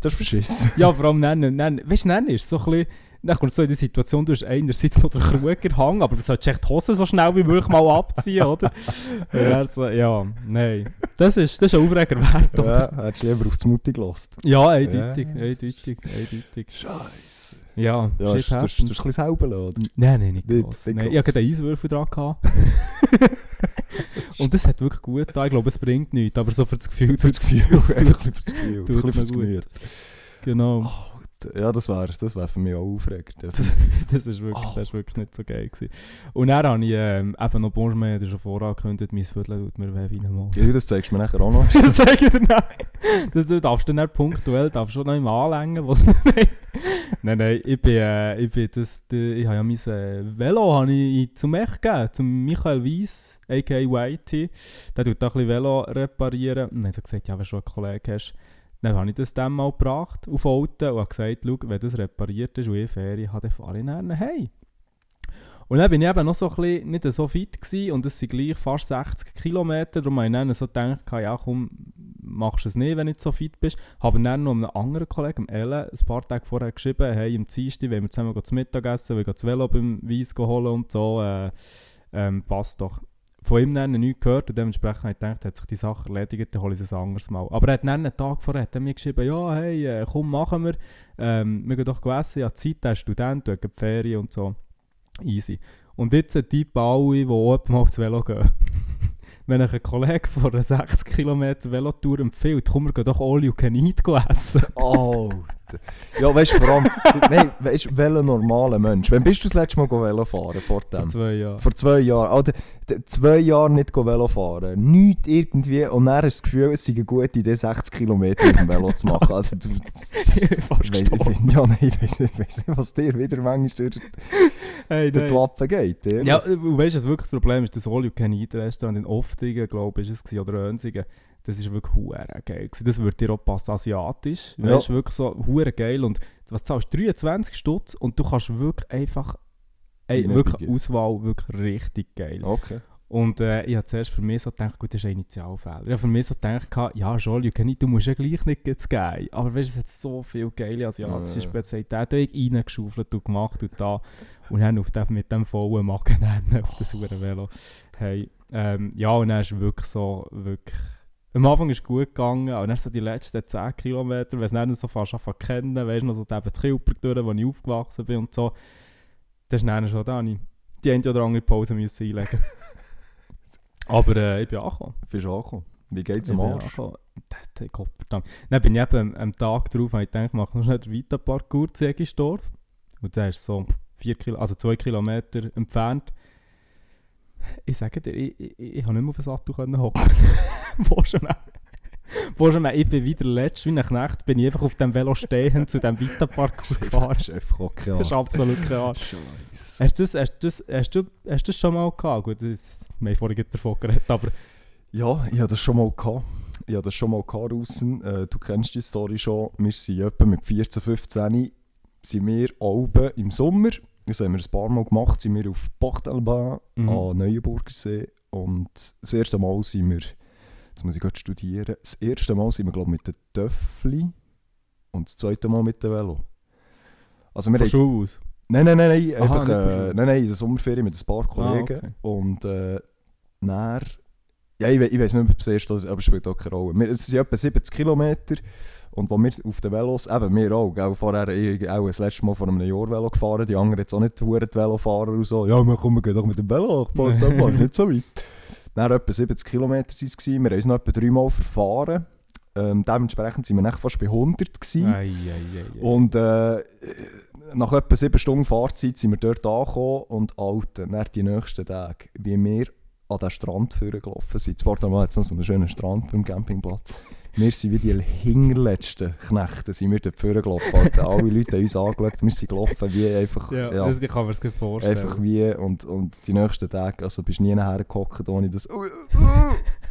S1: das ist verschissen.
S2: Ja, vor allem nennen, nennen. Weißt du, nennen ist so ein bisschen. Dann kommt so in die Situation, du hast einerseits noch den Krugerhang, aber du solltest echt die Hose so schnell wie möglich mal abziehen, oder? Er so, ja, nein. Das ist, das ist ein Aufreger wert, oder?
S1: Ja, hättest du lieber auf das Mutti gelassen.
S2: Ja, eindeutig,
S1: Ja.
S2: eindeutig, eindeutig.
S1: Scheiße.
S2: Ja,
S1: Ja,
S2: shit
S1: hast du hast du
S2: happens.
S1: ein bisschen selber lassen, oder?
S2: Nein, nein, nicht
S1: Nicht-
S2: gross.
S1: nicht
S2: Nein, ich hatte einen Eiswürfel dran. Gehabt. Und das hat wirklich gut getan. Ich glaube, es bringt nichts, aber so für das Gefühl
S1: Für das Gefühl, für das Gefühl. Ein
S2: tut's
S1: bisschen fürs
S2: mir gut.
S1: Ja, das wäre das wär für mich auch aufregend.
S2: Das, das, ist wirklich,
S1: Oh.
S2: das ist wirklich nicht so geil gewesen. Und dann habe ich ähm, eben noch Bonjour, der schon vorangekündigt, mein Viertel tut mir weh wie Mann.
S1: Ja, das zeigst du mir nachher auch noch.
S2: das sage ich dir nein. Das, du darfst dann nicht punktuell, darfst schon noch immer anlängen. Was nein, nein, ich bin, äh, ich bin das, die, ich habe ja mein äh, Velo habe ich zum Mech gegeben, zum Michael Weiss, a.k.a. Whitey. Der tut da ein bisschen Velo reparieren. Und dann hat er gesagt, ja, wenn du schon einen Kollegen hast, dann habe ich das dann mal gebracht auf Auto und habe gesagt, schau, wenn das repariert ist und ich Ferien habe, dann fahre ich dann hey. Und dann bin ich eben noch so ein bisschen nicht so fit gewesen und es sind gleich fast 60 Kilometer, darum habe ich dann so gedacht, ja komm, machst du es nicht, wenn du nicht so fit bist. Habe dann noch einem anderen Kollegen, Ellen, ein paar Tage vorher geschrieben, hey, im Dienstag wollen wir zusammen zu Mittag essen, wir gehen das Velo beim Weiss holen und so, äh, ähm, passt doch. Von ihm dann nichts gehört und dementsprechend habe ich gedacht, hat sich die Sache erledigt, dann hole ich es ein anderes Mal. Aber er hat dann einen Tag vorher hat er mir geschrieben, ja hey, äh, komm, machen wir, ähm, wir gehen doch essen, ja Zeit, er ist Student, du die Ferien und so. Easy. Und jetzt ein an alle, die auch mal aufs Velo gehen. Wenn euch ein Kollege von einer 60 Kilometer Velotour empfiehlt, komm, wir gehen doch all you can eat essen.
S1: Alter. Ja, weißt du, vor allem, nein, weißt du, welcher normaler Mensch? Wann bist du das letzte Mal Velo fahren vor
S2: Vor
S1: dem?
S2: zwei Jahren.
S1: Vor zwei Jahren. D- zwei Jahre nicht Velo fahren. Nichts irgendwie. Und dann hast du das Gefühl, es sei eine gute Idee, 60 Kilometer mit dem Velo zu machen. Also, du,
S2: Fast
S1: ich
S2: gestorben.
S1: ja, nein, ich weiss nicht, nicht, was dir wieder manchmal durch,
S2: Hey,
S1: die
S2: nein.
S1: Lappen geht. ehrlich.
S2: Ja, weißt du, was wirklich das Problem ist? Das All You Can Eat Restaurant in Oftringen, glaube ich, ist es, oder Önsigen. Das ist wirklich hure geil. Das wird dir auch passen, asiatisch.
S1: Ja.
S2: Weißt du, wirklich so hure geil. Und was zahlst du? 23 Stutz und du kannst wirklich einfach. Ey, wirklich Auswahl, wirklich richtig geil.
S1: Okay.
S2: Und äh, ich habe zuerst für mich so gedacht, gut, das ist ein Initialfehler. Ich habe für mich so gedacht, ja, eat, du musst ja gleich nicht jetzt geil. Aber weißt du, es hat so viele geile asiatische
S1: Ja.
S2: Spezialitäten. Ich reingeschaufelt und gemacht und da. Und dann auf dem, mit dem vollen Magen auf das Velo. Hey, ähm, ja, und dann ist wirklich so, wirklich... Am Anfang ist es gut gegangen, aber dann so die letzten 10 Kilometer, wenn es dann so fast anfangen kennen, weißt du noch, so das Kilberg durch, wo ich aufgewachsen bin und so, das ist dann schon da, die eine oder andere Pause müssen einlegen Aber äh, ich bin angekommen.
S1: Bist du angekommen? Wie geht's am Arsch?
S2: angekommen. Das- das- Gott verdammt. Dann bin ich eben am, Tag drauf, habe ich gedacht, ich mache noch schnell den Vita-Parcours zu Egisdorf. Und der ist so vier Kilo, also zwei Kilometer entfernt. Ich sage dir, ich, ich, ich, ich habe nicht mehr auf den Sattel hocken. Bonjour. Bonjour, ich bin wieder letzt, wie ein Knecht, bin ich einfach auf dem Velo stehend zu dem Vita-Parcours gefahren.
S1: Chef, okay.
S2: Das ist absolut kein Arsch.
S1: Scheiße.
S2: Hast das, hast das, hast du, hast du das schon mal gehabt? Gut, das, wir haben vorhin davon geredet, aber
S1: Ja, ich hatte das schon mal gehabt. Ich hatte das schon mal gehabt draussen. Äh, du kennst die Story schon. Wir sind etwa mit 14, 15 sind wir oben im Sommer, das haben wir ein paar Mal gemacht, sind wir auf Bachtelbahn
S2: Mhm.
S1: an Neuenburgersee und das erste Mal sind wir, jetzt muss ich gerade studieren, das erste Mal sind wir glaube ich mit den Töffli und das zweite Mal mit dem Velo. Also wir
S2: Von
S1: haben,
S2: aus.
S1: nein, nein, nein, nein,
S2: Aha,
S1: einfach, äh, nein, nein, in der Sommerferien mit ein paar Kollegen
S2: okay.
S1: und äh, dann, ja, ich, we- ich weiß nicht, ob es das erste oder, aber es spielt auch keine Rolle. Wir, es sind etwa 70 Kilometer und wo wir auf den Velos, eben wir auch, gell, vorher ich auch das letzte Mal vor einem Jahr Velo gefahren, die anderen jetzt auch nicht verdammt die Velofahrer und so, ja, wir kommen, doch mit dem Velo, nach Portugal, nicht so weit. Dann etwa 70 Kilometer waren es, wir haben uns noch etwa dreimal verfahren, ähm, dementsprechend waren wir fast bei 100 gewesen.
S2: Ei, ei, ei.
S1: Und äh, nach etwa sieben Stunden Fahrzeit sind wir dort angekommen und Alter, dann die nächsten Tage, wie wir an den Strand gelaufen sind. Zwar da hat es noch so einen schönen Strand beim Campingplatz. Wir sind wie die hinterletzten Knechte, sind wir dort gelaufen. Alter. Alle Leute haben uns angeschaut, wir sind gelaufen wie einfach...
S2: ja,
S1: ja,
S2: Das, ich kann mir das gut vorstellen.
S1: Einfach wie, und, und die nächsten Tage, also bist du nie hergehockt, ohne das,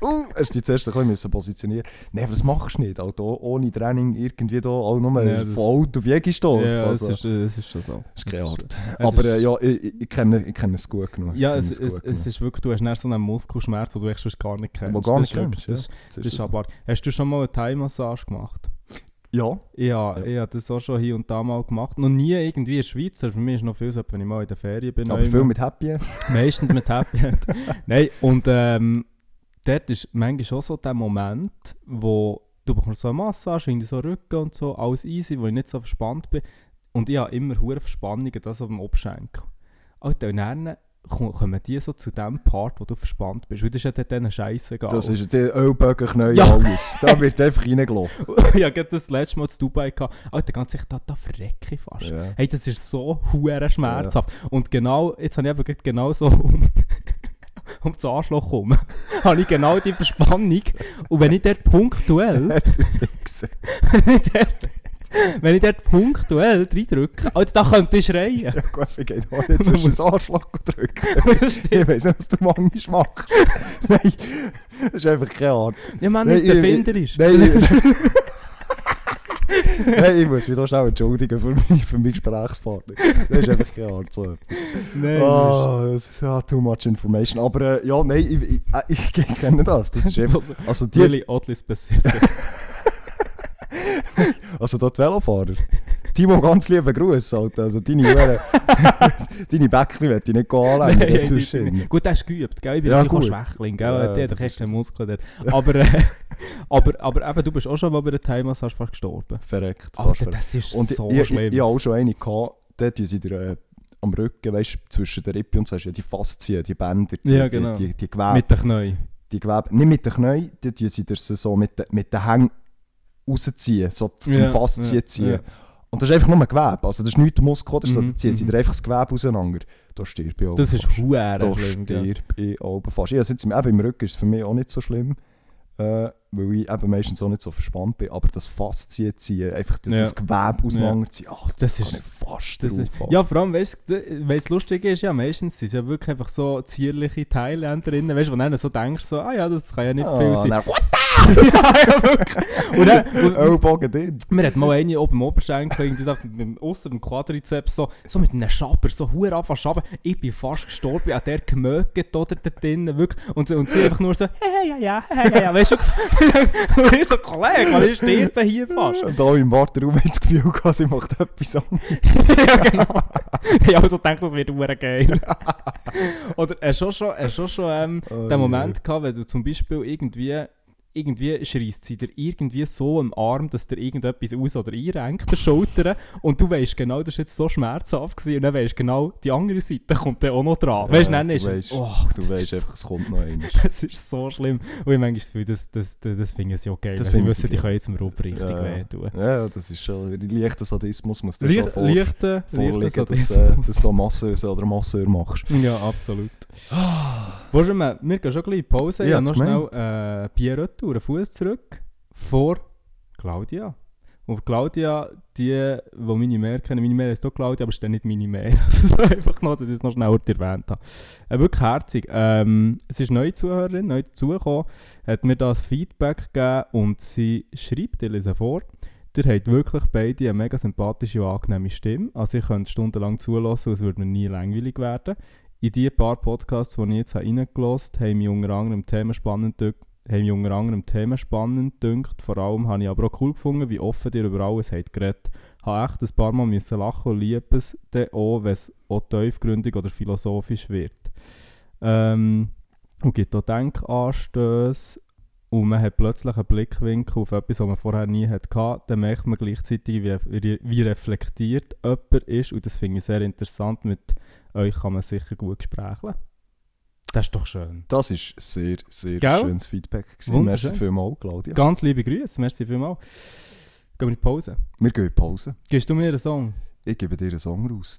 S1: uh, hast dich zuerst ein bisschen positionieren Nein, aber das machst du nicht, auch da, ohne Training irgendwie da, auch nur
S2: Ja, das-
S1: von Auto auf Jägistorf.
S2: ja,
S1: also,
S2: das, ist, äh, das ist schon so.
S1: das ist keine
S2: Das
S1: Art.
S2: es
S1: Aber äh, ja, ich, ich, kenne, ich kenne es gut genug.
S2: Ja, es, es, es
S1: genug.
S2: ist wirklich, du hast dann so einen Muskelschmerz, den du echt gar nicht kennst.
S1: Wo gar
S2: Das
S1: nicht
S2: wirklich-
S1: kennst, ja.
S2: das,
S1: Das
S2: das
S1: ist so.
S2: aber, hast du schon mal eine Thai-Massage gemacht?
S1: Ja,
S2: Ja,
S1: Ja.
S2: ich habe das auch schon hier und da mal gemacht. Noch nie irgendwie in der Schweiz. Also Für mich ist noch viel so, wenn ich mal in der Ferien bin.
S1: aber viel mit Happy End.
S2: Meistens mit Happy End. Nein, und ähm, dort ist manchmal schon so der Moment, wo du bekommst so eine Massage, irgendwie so Rücken und so, alles easy, wo ich nicht so verspannt bin. Und ich habe immer hohe Verspannungen, das auf dem Oberschenkel. Alter, und dann ko- kommen die so zu dem Part, wo du verspannt bist. Und das ist ja dann denen scheißegal.
S1: Das ist der Ölbögen Knäu
S2: Ja.
S1: alles. Da wird einfach reingelaufen.
S2: ich hatte das letzte Mal zu Dubai gehabt. Alter, ganz ehrlich, da, da verrecke ich fast.
S1: Ja.
S2: Hey, das ist so hure schmerzhaft. Und genau, jetzt habe ich eben gerade genau so um, um das Arschloch herum, habe ich genau die Verspannung. Und wenn ich dort punktuell, wenn ich dort, wenn ich dort punktuell reindrücke, Alter, da könnte ich schreien.
S1: Ja, gut, ich gehe auch nicht zwischen das Arschloch drücken. Ich weiß nicht, was du manchmal machst. Nein, das ist einfach keine Art.
S2: Ja, Mann,
S1: Nein,
S2: ist der Finder ist.
S1: Nein, Nein, ich muss mich da schnell entschuldigen für, mich, für meinen Gesprächspartner. Das ist einfach keine Art so.
S2: Nein,
S1: Ah, das ist ja too much information. Aber äh, ja, nein, ich, ich, ich, ich kenne das. Das ist einfach, also die,
S2: really oddly specific.
S1: also dort Velofahrer. Timo, ganz lieben Gruß, Alter. Also deine Uhren, deine Bäckchen möchte ich nicht anlegen.
S2: Nein,
S1: dort
S2: ich-
S1: zwischen.
S2: ich- Gut, der ist geübt, gell? Ich bin
S1: Ja, gut.
S2: Schwächling, gell?
S1: Ja, ist
S2: keine
S1: so.
S2: Muskeln dort. Aber, äh, aber, aber eben, du bist auch schon mal bei der Thai-Massage fast gestorben.
S1: Verreckt.
S2: Alter, das ist
S1: Und
S2: so
S1: ich, ich,
S2: schlimm.
S1: ich, ich habe auch schon eine gehabt, dort dir äh, am Rücken, weißt du, zwischen der Rippe und so, hast du ja die Faszien, die Bänder, die,
S2: Ja, genau.
S1: die, die, die Gewebe.
S2: Mit den Knien.
S1: die Gewebe, nicht mit den Knien, die tun sie dir so mit, den- mit den Hängen rausziehen, so zum
S2: Ja,
S1: Faszien
S2: ja,
S1: ziehen.
S2: Ja.
S1: Und das ist einfach nur ein Gewebe, also das ist nicht Muskel, oder so,
S2: Mhm,
S1: da ziehen sie
S2: mhm.
S1: dir einfach das Gewebe auseinander. Da stirb ich
S2: Das ist huere
S1: Da
S2: schlimm.
S1: stirb ich auch fast. Ja, jetzt im, eben im Rücken ist es für mich auch nicht so schlimm, äh, weil ich eben meistens auch nicht so verspannt bin, aber das Faszien ziehen, einfach das,
S2: Ja.
S1: das Gewebe auseinanderziehen, oh, das,
S2: Das ist-
S1: fast
S2: Das ist, ja, vor allem, weißt du, weil es lustig ist, ja, meistens sind es ja wirklich einfach so zierliche Thailänderinnen, weißt du, wo du dann so denkst, so, ah ja, das kann ja nicht viel
S1: Ah,
S2: sein.
S1: dann?
S2: Ja, ja, wirklich. Und dann,
S1: Ellbogen drin.
S2: Mir hat mal eine oben im Oberschenkel, irgendwie da mit dem- Quadrizeps, so, so mit einem Schaber, so hure anfangen schaben. Ich bin fast gestorben, an der gemögt oder da drinnen, wirklich. Und, und sie einfach nur so, hey, ja, ja, hey, ja, ja, weißt du, so, und ich so, Kollege, weil ich sterbe hier fast.
S1: Und da im Warteraum hat das Gefühl gehabt, sie macht etwas anderes.
S2: ja, genau. Ich habe also gedacht, das wird hure geil. oder er schon schon, er schon schon ähm,
S1: Oh,
S2: den Moment gehabt, wenn du zum Beispiel irgendwie irgendwie schreist sie dir irgendwie so am Arm, dass dir irgendetwas aus- oder einrenkt, der Schulter, und du weißt genau, das ist jetzt so schmerzhaft gewesen, und dann weißt genau, die andere Seite kommt dann auch noch dran. weißt du, dann
S1: du
S2: ist es, oh,
S1: Du weißt
S2: ist
S1: einfach, es kommt noch einmal.
S2: das ist so schlimm. Und ich manchmal das Gefühl, das, das, das, das finden sie auch geil.
S1: Das
S2: Das sie wissen, die können jetzt im Rupp richtig
S1: Ja.
S2: wehtun.
S1: Ja, das ist schon, leichter Sadismus muss dir schon
S2: Leicht,
S1: vor,
S2: leichter,
S1: vorliegen,
S2: leichter
S1: dass, äh, dass du Masseuse oder Masseur machst.
S2: Ja, absolut. Wo sind wir? Wir gehen schon gleich in die Pause.
S1: Ja,
S2: Ich habe noch schnell äh, Bier retour, einen Fuß zurück vor Claudia. Und Claudia, die, die meine Mehr kennen, meine Mehr ist auch Claudia, aber es ist dann nicht meine Mehr. Also einfach noch, dass ich es noch schnell erwähnt habe. Äh, wirklich herzig. Ähm, es ist eine neue Zuhörerin, neu dazugekommen, hat mir das Feedback gegeben und sie schreibt, ich lese vor, Ihr habt wirklich beide eine mega sympathische und angenehme Stimme. Also ich könnte stundenlang zulassen und es würde mir nie langweilig werden. In die paar Podcasts, die ich jetzt reingelassen habe, haben mich unter anderem Themen spannend haben mich unter anderem Themen spannend gedünkt. Vor allem habe ich aber auch cool gefunden, wie offen ihr über alles habt geredet. Ich habe echt ein paar Mal müssen lachen und liebe es dann auch, wenn es auch tiefgründig oder philosophisch wird. Ähm, und gibt auch Denkanstöße und man hat plötzlich einen Blickwinkel auf etwas, was man vorher nie hatte, dann merkt man gleichzeitig, wie, wie reflektiert jemand ist und das finde ich sehr interessant. Mit euch kann man sicher gut sprechen. Das ist doch schön.
S1: Das ist sehr, sehr
S2: Gell?
S1: schönes Feedback. gewesen. Merci vielmals, Claudia.
S2: Ganz liebe Grüße, merci vielmals. Gehen wir in die Pause.
S1: Wir gehen in Pause.
S2: Gibst du mir einen Song?
S1: Ich gebe dir einen Song raus.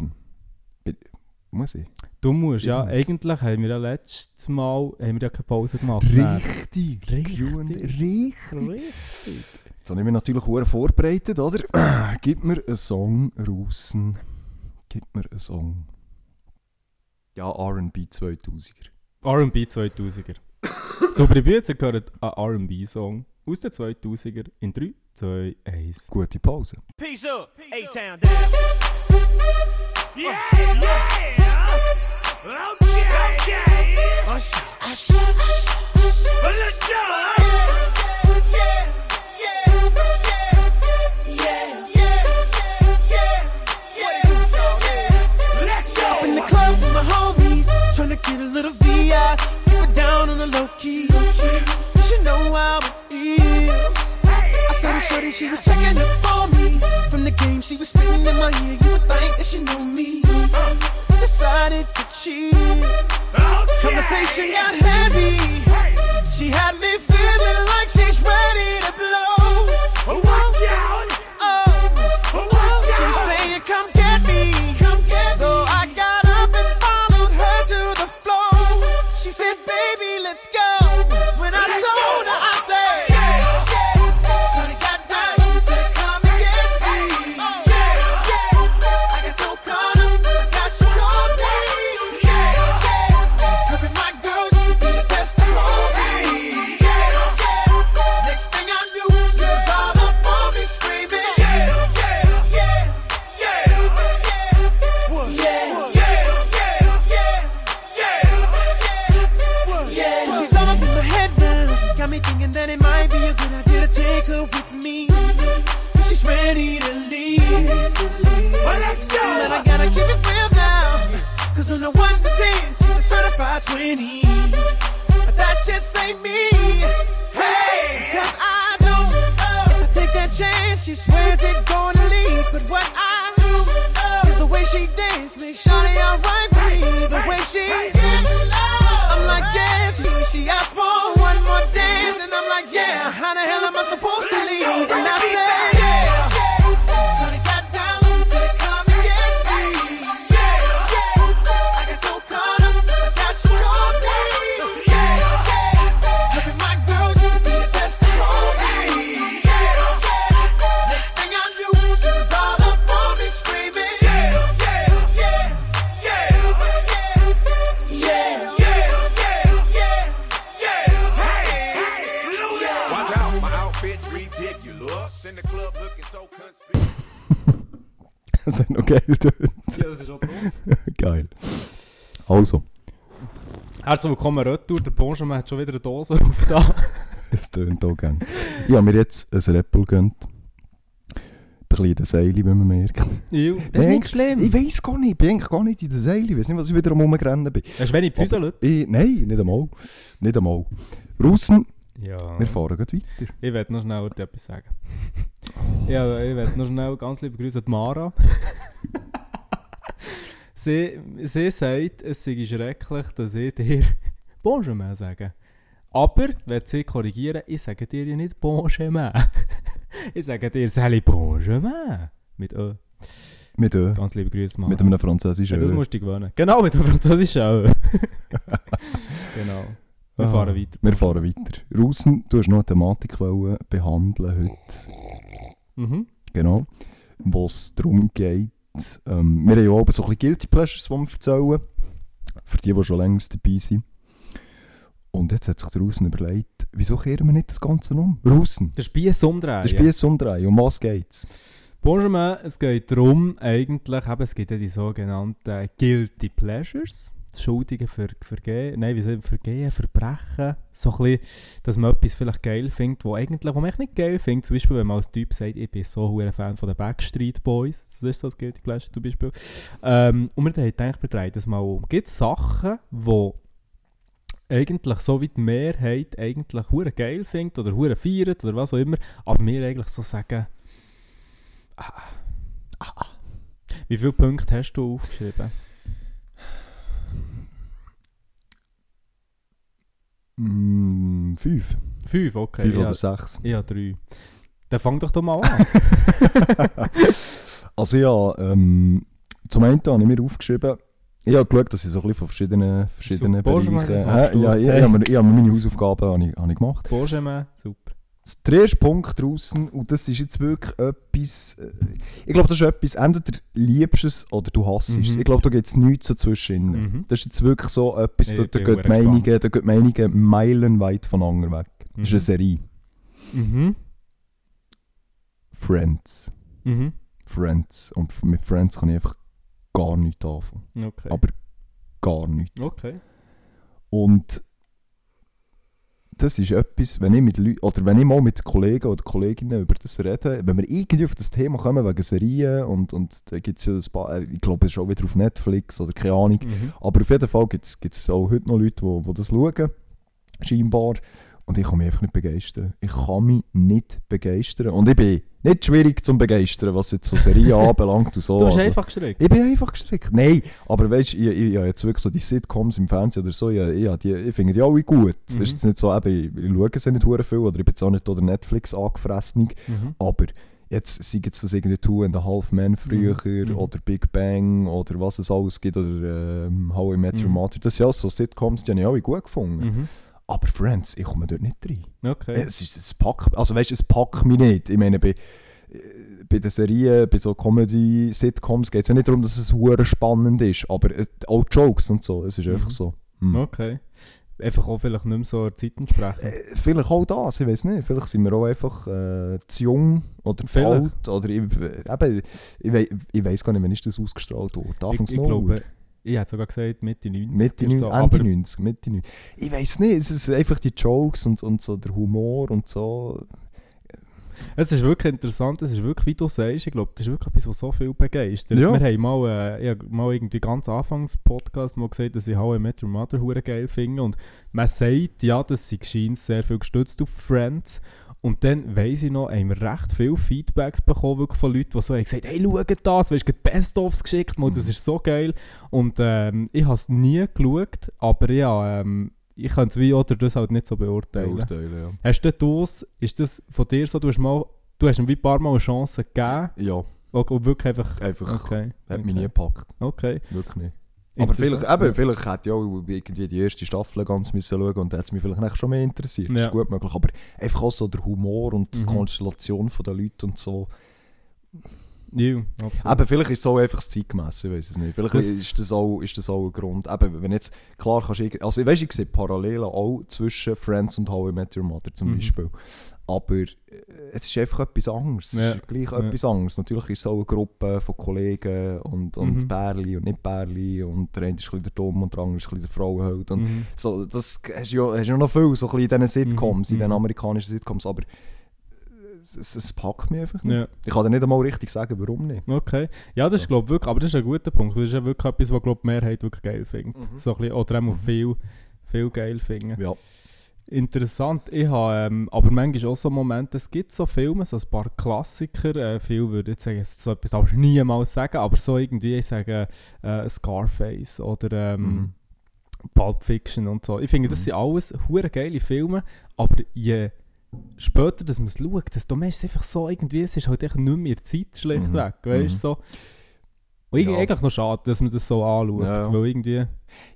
S1: Muss ich?
S2: Du musst,
S1: Ich
S2: ja.
S1: muss.
S2: Eigentlich haben wir ja letztes Mal haben wir ja keine Pause gemacht. Nein.
S1: Richtig.
S2: Richtig.
S1: Richtig.
S2: Richtig.
S1: Jetzt habe ich mich natürlich sehr vorbereitet, oder? Gib mir einen Song raus. Gib mir einen Song. Ja, R&B 2000er.
S2: R&B 2000er. Super, ich bin jetzt gehört einen R&B-Song aus den 2000er in 3, 2, 1.
S1: Gute Pause.
S3: Peace up, A-Town down. Yeah, yeah. Okay, okay. Hush, hush, hush, hush. Well, let's go. Let's go.
S4: Up in the club with my homies, tryna get a little VI, keep it down on the low key. You know how it feels. I saw the shorty, she was checking up on me. From the game, she was spitting in my ear. You would think that she knew me. Decided to cheat. Conversation got heavy. She had me
S2: Herzlich willkommen retour. Der Bonjamin hat schon wieder eine Dose auf da.
S1: das tönt auch gerne. Ich habe mir jetzt ein Rappel gegönnt. Ein bisschen in den Seile, wie man merkt.
S2: Ew, das ist nicht schlimm.
S1: Ich weiß gar nicht, ich bin eigentlich gar nicht in den Seile. Ich weiß nicht, was ich wieder Rumrennen bin.
S2: Hast du wenig Füße,
S1: nein, nicht einmal. Nicht einmal. Russen,
S2: Ja.
S1: wir fahren gleich weiter.
S2: Ich werde noch schnell etwas sagen. Ja, ich werde noch schnell ganz liebe Grüße an Mara. sie, sie sagt, es sei schrecklich, dass ich dir Bonjour sage. Aber, wenn sie korrigieren, ich sage dir ja nicht Bonjour. ich sage dir Sally Bonjour. Mit Ö.
S1: Mit, äh,
S2: Ganz liebe Grüße, Mara.
S1: mit einem französischen
S2: ja, das
S1: Ö.
S2: musst du gewöhnen. Genau, mit dem französischen Ö. genau. Wir
S1: Ah,
S2: fahren weiter.
S1: Wir fahren weiter. Russen, du hast noch eine Thematik behandeln heute.
S2: Mhm.
S1: Genau. Wo es darum geht, ähm, wir haben ja auch so ein bisschen Guilty Pleasures, die wir erzählen. Für die, die schon länger dabei sind. Und jetzt hat sich der Russen überlegt, wieso kehren wir nicht das Ganze um? Russen,
S2: Der Spieß umdrehen.
S1: der Spieß umdrehen, um was geht's?
S2: Bonjour, es geht darum, eigentlich, eben, es gibt ja die sogenannten Guilty Pleasures. Schuldigen für Vergehen, nein, wie Vergehen, Verbrechen. So ein bisschen, dass man etwas vielleicht geil findet, wo eigentlich, wo man nicht geil findet. Zum Beispiel, wenn man als Typ sagt, ich bin so ein Fan von den Backstreet Boys. Das ist so das Guilty Pleasure zum Beispiel. Ähm, und wir haben gedacht, wir drehen das mal um. Gibt Sachen, wo eigentlich so wie die Mehrheit eigentlich hure geil findet oder hure feiert oder was auch immer, aber wir eigentlich so sagen, ah, ah, ah. Wie viele Punkte hast du aufgeschrieben?
S1: Mm, fünf.
S2: Fünf, okay.
S1: Fünf oder sechs.
S2: ja, drei. Dann fang doch doch mal an.
S1: Also ja, ähm, zum einen habe ich mir aufgeschrieben, ich habe geschaut, dass ich so ein bisschen von verschiedenen, verschiedenen Bereichen...
S2: Du.
S1: ja, ich, ich, habe ich habe meine Hausaufgaben habe ich, habe ich gemacht.
S2: Benjamin, super.
S1: Der erste Punkt draußen und das ist jetzt wirklich etwas... äh, Ich glaube, das ist etwas, entweder liebst es oder du hasst es.
S2: Mhm.
S1: Ich glaube, da gibt es nichts so zwischen.
S2: Mhm.
S1: Das ist jetzt wirklich so etwas, da, da, gehen Meinungen, da gehen Meinungen meilenweit voneinander weg. Das ist eine Serie.
S2: Mhm.
S1: Friends.
S2: Mhm.
S1: Friends. Und mit Friends kann ich einfach gar nichts anfangen.
S2: Okay.
S1: Aber gar nichts.
S2: okay.
S1: Und das ist etwas, wenn ich mit Leuten, oder wenn ich mal mit Kollegen oder Kolleginnen über das rede, wenn wir irgendwie auf das Thema kommen wegen Serien und, und da gibt es ja ein paar, äh, ich glaube, es ist auch wieder auf Netflix oder keine Ahnung,
S2: Mhm.
S1: aber auf jeden Fall gibt es auch heute noch Leute, die, die das schauen, scheinbar. Und ich kann mich einfach nicht begeistern. Ich kann mich nicht begeistern. Und ich bin nicht schwierig zum Begeistern, was jetzt so Serien anbelangt und so.
S2: Du hast
S1: Also-
S2: einfach gestrickt.
S1: ich bin einfach gestrickt. Nein, aber weißt du, ich, ich, ich habe jetzt wirklich so die Sitcoms im Fernsehen oder so, ich, ich, ich, die, ich finde die alle gut.
S2: Mhm.
S1: Es ist jetzt nicht so, eben, ich, ich schaue sie nicht viel oder ich bin jetzt auch nicht oder Netflix angefressen,
S2: Mhm.
S1: aber jetzt sei jetzt das irgendwie Two and a Half Men früher
S2: Mhm.
S1: oder Big Bang oder was es alles gibt oder ähm, How I Met Your
S2: Mhm.
S1: Mother. Das sind alles so Sitcoms, die habe ich alle gut gefunden.
S2: Mhm.
S1: Aber Friends, ich komme dort nicht rein.
S2: Okay.
S1: Es, ist, es packt, also weißt, es packt mich nicht. Ich meine, bei, äh, bei den Serien, bei so Comedy-Sitcoms geht es ja nicht darum, dass es hure spannend ist, aber es, auch Jokes und so, es ist
S2: Mhm.
S1: einfach so. Hm.
S2: Okay. Einfach auch vielleicht nicht mehr so der Zeit entsprechen.
S1: Äh, vielleicht auch das, ich weiß nicht. Vielleicht sind wir auch einfach äh, zu jung oder zu
S2: Vielleicht.
S1: alt. Oder ich, äh, eben, ich, ich weiß gar nicht, wann ist das ausgestrahlt wurde.
S2: ich, ich glaube, ich hätte sogar gesagt Mitte 90.
S1: Mitte,
S2: oder
S1: neun-
S2: so,
S1: Ende
S2: aber
S1: 90, Mitte 90. Ich weiß nicht, es ist einfach die Jokes und, und so der Humor und so.
S2: Es ist wirklich interessant, es ist wirklich, wie du sagst, ich glaube, das ist wirklich etwas, was so viel begeistert.
S1: Ja.
S2: Wir haben mal, äh, mal irgendwie ganz anfangs Podcast mal gesagt, dass ich How I Met Your Mother geil finde und man sagt, ja, das sei scheint sehr viel gestützt auf Friends und dann weiss ich noch, haben wir recht viele Feedbacks bekommen wirklich von Leuten, die so haben gesagt, hey, schau das, weißt du, Best-ofs geschickt, mal, das
S1: Mhm.
S2: ist so geil und ähm, ich habe es nie geschaut, aber ja, ähm, ich kann es wie oder das halt nicht so beurteilen.
S1: Beurteilen, ja.
S2: Hast du das, ist das von dir so, du hast, mal, du hast ihm wie ein paar Mal eine Chance gegeben,
S1: Ja,
S2: oder wirklich einfach,
S1: einfach
S2: okay,
S1: hat
S2: okay.
S1: mich nie gepackt.
S2: okay.
S1: Wirklich nicht. Aber vielleicht, eben, vielleicht hätte ich auch irgendwie die erste Staffel ganz müssen schauen und dann hat es mich vielleicht schon mehr interessiert. Das
S2: Ja.
S1: ist gut möglich. Aber einfach auch so der Humor und die
S2: Mhm.
S1: Konstellation der Leute und so.
S2: Ja.
S1: Eben, vielleicht ist es auch einfach das zeitgemäß, ich weiß es nicht. Vielleicht
S2: Das-
S1: ist, das auch, ist das auch ein Grund. Eben, wenn jetzt, klar kannst du, also ich weiss, ich sehe Parallelen auch zwischen Friends und How I Met Your Mother zum
S2: Mhm.
S1: Beispiel. Aber äh, es ist einfach etwas anderes.
S2: Ja,
S1: Es ist gleich
S2: ja.
S1: etwas anderes. Natürlich ist es auch eine Gruppe von Kollegen und, und
S2: Mhm.
S1: Bärli und nicht Bärli und der eine ist ein der Dumm und der andere ist ein der Frauenheld. Und
S2: Mhm.
S1: so, das hast du ja, hast ja noch viel so ein in diesen Sitcoms,
S2: Mhm,
S1: in diesen
S2: mhm.
S1: amerikanischen Sitcoms, aber es, es, es packt mich einfach nicht.
S2: Ja,
S1: Ich kann dir nicht einmal richtig sagen, warum nicht.
S2: okay. Ja, das ist
S1: So.
S2: glaube wirklich, aber das ist ein guter Punkt. Das ist ja wirklich etwas, was glaube die Mehrheit wirklich geil findet.
S1: Mhm.
S2: So ein bisschen, oder auch
S1: Mhm.
S2: viel, viel geil finden.
S1: Ja.
S2: Interessant. Ich habe ähm, aber manchmal auch so Momente, es gibt so Filme, so ein paar Klassiker, äh, viel würde ich sagen, so etwas aber niemals sagen, aber so irgendwie, ich sage äh, Scarface oder ähm,
S1: Mhm.
S2: Pulp Fiction und so. Ich finde, das
S1: Mhm.
S2: sind alles hure geile Filme, aber je später dass man es schaut, desto mehr ist es einfach so irgendwie, es ist halt echt nicht mehr Zeit schlichtweg,
S1: Mhm.
S2: weißt du
S1: Mhm.
S2: so. Und irgendwie
S1: Ja.
S2: eigentlich noch schade, dass man das so anschaut.
S1: Ja.
S2: Weil irgendwie...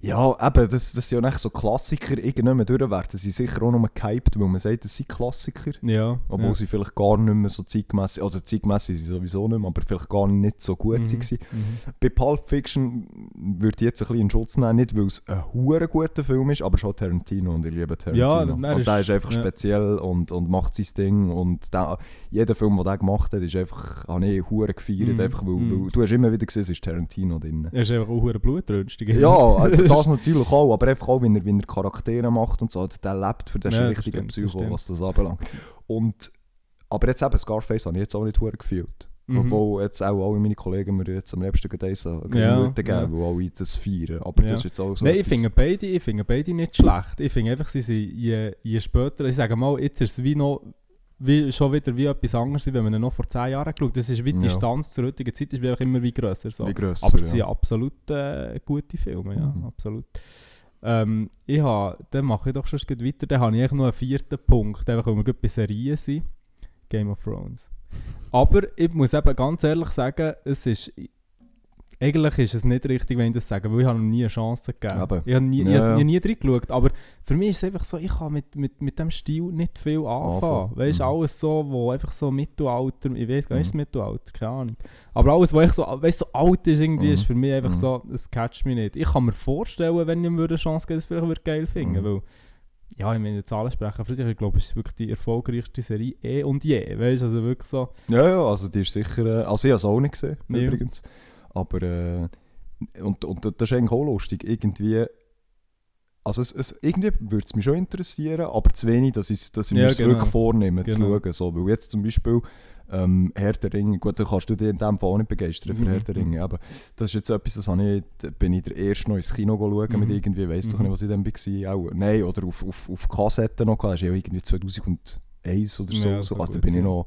S1: Ja, eben, das, das sind ja nicht so Klassiker. Irgendwann durch werden sie sicher auch noch gehypt, weil man sagt, das sind Klassiker.
S2: Ja.
S1: Obwohl
S2: ja.
S1: sie vielleicht gar nicht mehr so zeitgemäss, oder zeitgemäss sind sie sowieso nicht mehr, aber vielleicht gar nicht so gut
S2: Mhm.
S1: waren.
S2: Mhm.
S1: Bei Pulp Fiction würde ich jetzt ein bisschen in Schutz nehmen, nicht weil es ein hure guter Film ist, aber schon Tarantino und ich liebe Tarantino.
S2: Ja, der
S1: und
S2: ist-
S1: der ist einfach
S2: ja.
S1: speziell und, und macht sein Ding und der, jeder Film, den er gemacht hat, ist einfach, habe ich hure gefeiert,
S2: Mhm.
S1: einfach weil,
S2: Mhm.
S1: weil du hast immer wieder gesehen, es ist Tarantino drin.
S2: Er ist einfach auch ein blutrünstig.
S1: Ja, das natürlich auch, aber einfach auch, wenn er, wenn er Charaktere macht und so, der lebt für den
S2: Ja, das
S1: richtigen
S2: das
S1: Psycho,
S2: stimmt.
S1: was das anbelangt. Und, aber jetzt eben, Scarface habe ich jetzt auch nicht gefühlt.
S2: Mhm.
S1: Obwohl jetzt auch alle meine Kollegen mir jetzt am liebsten an
S2: Ja,
S1: geben,
S2: ja.
S1: weil alle das feiern. Aber
S2: Ja.
S1: das ist jetzt auch so
S2: Nein, ich finde beide, ich finde beide nicht schlecht. Ich finde einfach, sie sind je, je später, ich sage mal, jetzt ist es wie noch, wie, schon wieder wie etwas anderes, wie wenn man ihn noch vor 10 Jahren geschaut Das ist wie die
S1: Ja.
S2: Distanz zur heutigen Zeit, ist wie einfach immer wie grösser. So.
S1: wie grösser,
S2: Aber es sind
S1: ja.
S2: absolut äh, gute Filme, ja,
S1: Mhm.
S2: absolut. Ähm, ich habe, dann mache ich doch schon weiter, dann habe ich eigentlich noch einen vierten Punkt, einfach weil wir gerade bei Serien sind. Game of Thrones. Aber ich muss eben ganz ehrlich sagen, es ist, eigentlich ist es nicht richtig, wenn ich das sage, weil ich habe ihm nie eine Chance gegeben.
S1: Eben.
S2: Ich habe nie, ich
S1: Ja,
S2: habe
S1: ja.
S2: nie reingeschaut, aber für mich ist es einfach so, ich kann mit, mit, mit dem Stil nicht viel anfangen.
S1: Anfangen.
S2: Weißt du,
S1: Mhm.
S2: alles so, wo einfach so Mittelalter, ich weiß gar nicht, ist
S1: Mhm.
S2: Mittelalter, keine Ahnung. Aber alles, was so, weißt, so alt ist, irgendwie,
S1: Mhm.
S2: ist für mich einfach
S1: Mhm.
S2: so, es catcht mich nicht. Ich kann mir vorstellen, wenn ich ihm eine Chance geben würde, dass ich es vielleicht geil finden
S1: Mhm.
S2: weil ja, ich meine, Zahlen sprechen für sich. Ich glaube, es ist wirklich die erfolgreichste Serie eh und je. Weißt du, also wirklich so.
S1: Ja, ja, also die ist sicher, äh, also ich habe es auch nicht gesehen,
S2: Ja.
S1: übrigens. Aber, äh, und, und das ist eigentlich auch lustig, irgendwie, also es, es, irgendwie würde es mich schon interessieren, aber zu wenig, dass ich, dass ich
S2: Ja,
S1: mir
S2: genau.
S1: wirklich vornehme zu
S2: Genau.
S1: schauen. So. Weil jetzt zum Beispiel ähm, Herr der Ringe, gut, da kannst du dich in dem Fall auch nicht begeistern für
S2: Mhm.
S1: Herr der Ringe, aber das ist jetzt etwas, das habe ich, da bin ich der Erste noch ins Kino schauen mit
S2: Mhm.
S1: irgendwie, ich weiss doch
S2: Mhm.
S1: nicht, was ich dann war, auch, nein, oder auf, auf, auf Kassetten noch, das ist ja irgendwie 2001 oder so,
S2: Ja,
S1: so. also da bin ich
S2: sein.
S1: noch,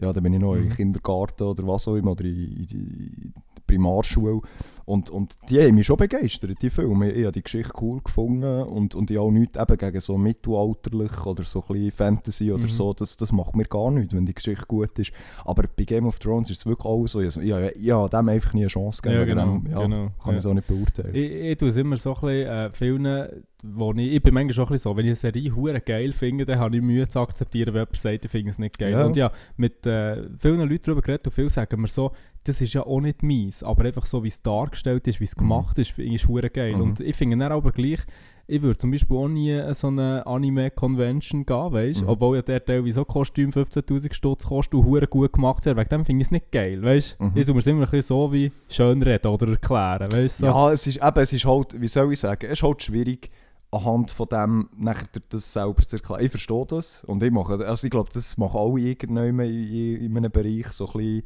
S1: ja, da bin ich noch im
S2: Mhm.
S1: Kindergarten oder was auch immer, oder in, in Primarschule und, und die haben mich schon begeistert, die Filme, ich habe die Geschichte cool gefunden und, und ich auch nichts eben gegen so mittelalterlich oder so ein Fantasy oder
S2: Mhm.
S1: so, das, das macht mir gar nichts, wenn die Geschichte gut ist, aber bei Game of Thrones ist es wirklich auch so, ich, ich, ich habe dem einfach nie eine Chance gegeben,
S2: Ja, genau,
S1: dem, ja,
S2: genau,
S1: kann
S2: ja.
S1: ich auch nicht beurteilen.
S2: Ich, ich tue es immer so ein bisschen äh, wo ich, ich bin manchmal schon ein bisschen so, wenn ich eine Serie hure geil finde, dann habe ich Mühe zu akzeptieren, wenn jemand sagt, ich finde es nicht geil.
S1: Ja.
S2: Und ja, mit äh, vielen Leuten darüber geredet und viele sagen mir so, das ist ja auch nicht meins, aber einfach so, wie es dargestellt ist, wie es
S1: Mhm.
S2: gemacht ist, finde ich hure geil.
S1: Mhm.
S2: Und ich finde dann aber gleich, ich würde zum Beispiel auch nie so eine Anime-Convention gehen, weißt
S1: Mhm.
S2: Obwohl ja der Teil wie so Kostüm 15'000 Stutz kostet und hure gut gemacht ist, wegen dem finde ich es nicht geil, weißt
S1: Mhm.
S2: Ich tue mir es immer ein bisschen so wie schön reden oder erklären, weißt so.
S1: Ja, es ist, eben, es ist halt, wie soll ich sagen, es ist halt schwierig, anhand von dem nachher das selber zu erklären. Ich verstehe das und ich mache, also ich glaube, das machen alle irgendwann in, in, in einem Bereich, so ein bisschen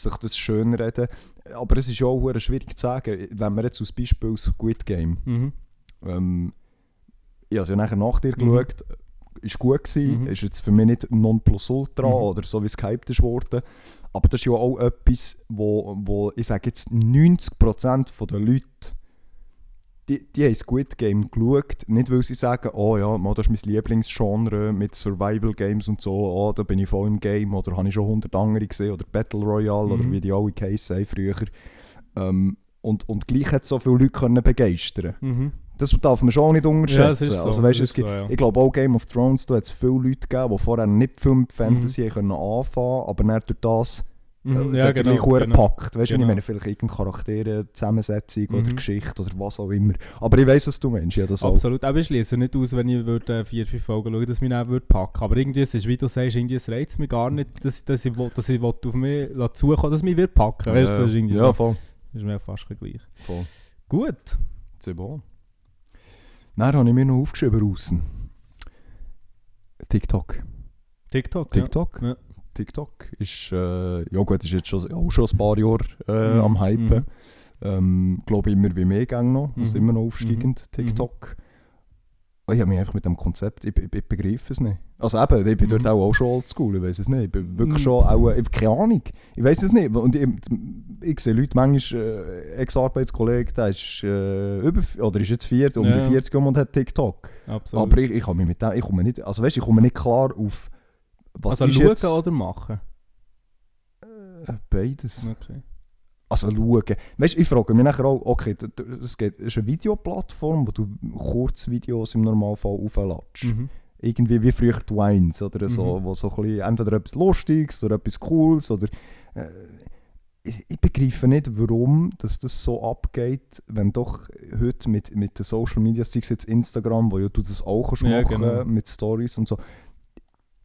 S1: sich das schön reden. Aber es ist ja auch schwierig zu sagen, wenn wir jetzt als Beispiel Squid Game,
S2: Mhm.
S1: ähm, ich habe ja nachher nach dir
S2: Mhm.
S1: geschaut, ist gut gewesen,
S2: Mhm.
S1: ist jetzt für mich nicht Nonplusultra
S2: Mhm.
S1: oder so wie es gehypt ist worden, aber das ist ja auch etwas, wo, wo ich sage jetzt 90% der Leute die, die haben Squid Game geschaut, nicht weil sie sagen, oh ja, mal, das ist mein Lieblingsgenre mit Survival Games und so, oh, da bin ich voll im Game oder habe ich schon 100 andere gesehen oder Battle Royale oder
S2: Mhm.
S1: wie die alle haben früher. Ähm, und, und gleich hat so viele Leute können begeistern
S2: Mhm.
S1: Das darf man schon nicht unterschätzen.
S2: Ja, so,
S1: also, weißt,
S2: es
S1: gibt,
S2: so, ja.
S1: Ich glaube auch Game of Thrones, da hat es viele Leute gegeben, die vorher nicht viel mit Fantasy
S2: Mhm.
S1: können anfangen aber dann durch das
S2: Mhm,
S1: es
S2: ja,
S1: hat
S2: genau,
S1: gleich
S2: genau.
S1: gepackt. Weißt du,
S2: Genau.
S1: ich meine, vielleicht irgendeine Charaktere, Zusammensetzung oder
S2: Mhm.
S1: Geschichte oder was auch immer. Aber ich weiß, was du meinst. Ja, das auch.
S2: Absolut, aber ich schließe nicht aus, wenn ich würde, äh, vier, fünf Folgen schaue, dass ich mich dann würde packen Aber irgendwie, es ist, wie du sagst, irgendwie, es reizt mich gar nicht, dass, dass ich, dass ich auf mich zukommen dass ich mich würde packen weißt, das ist irgendwie
S1: ja,
S2: so.
S1: voll.
S2: Das ist mir fast gleich.
S1: voll.
S2: Gut.
S1: C'est bon. Dann habe ich mir noch aufgeschrieben draussen. TikTok.
S2: TikTok,
S1: TikTok?
S2: Ja.
S1: TikTok ist, äh, ja gut, ist jetzt schon, auch schon ein paar Jahre äh,
S2: Mhm,
S1: am Hypen.
S2: mhm.
S1: Ähm, glaube immer wie mehr Gänge noch. Ist
S2: Mhm.
S1: immer noch aufsteigend, TikTok. Oh, Ich habe mich einfach mit dem Konzept, ich, ich, ich begreife es nicht. Also eben, ich bin
S2: Mhm.
S1: dort auch, auch schon oldschool, ich weiß es nicht. Ich bin wirklich
S2: Mhm.
S1: schon auch, äh, keine Ahnung, ich weiß es nicht. Und ich, ich sehe Leute, manchmal äh, Ex-Arbeitskollege, der ist äh, über, oder ist jetzt 40, um
S2: Ja.
S1: die 40 herum und hat TikTok.
S2: Absolut.
S1: Aber ich, ich, mich mit dem, ich komme nicht, also weißt, ich komme nicht klar auf, was
S2: also schauen
S1: jetzt...
S2: oder machen?
S1: Äh, Beides.
S2: Okay.
S1: Also schauen. Weißt du, ich frage mich nachher auch, okay, es ist eine Videoplattform, wo du Kurzvideos im Normalfall aufladest.
S2: Mhm.
S1: Irgendwie wie früher die Wines oder so,
S2: Mhm.
S1: wo so ein bisschen, entweder etwas Lustiges oder etwas Cooles oder... Äh, ich, ich begreife nicht, warum dass das so abgeht, wenn doch heute mit, mit den Social Media, sei es jetzt Instagram, wo ja du das auch kannst
S2: Ja,
S1: machen
S2: genau.
S1: mit Stories und so,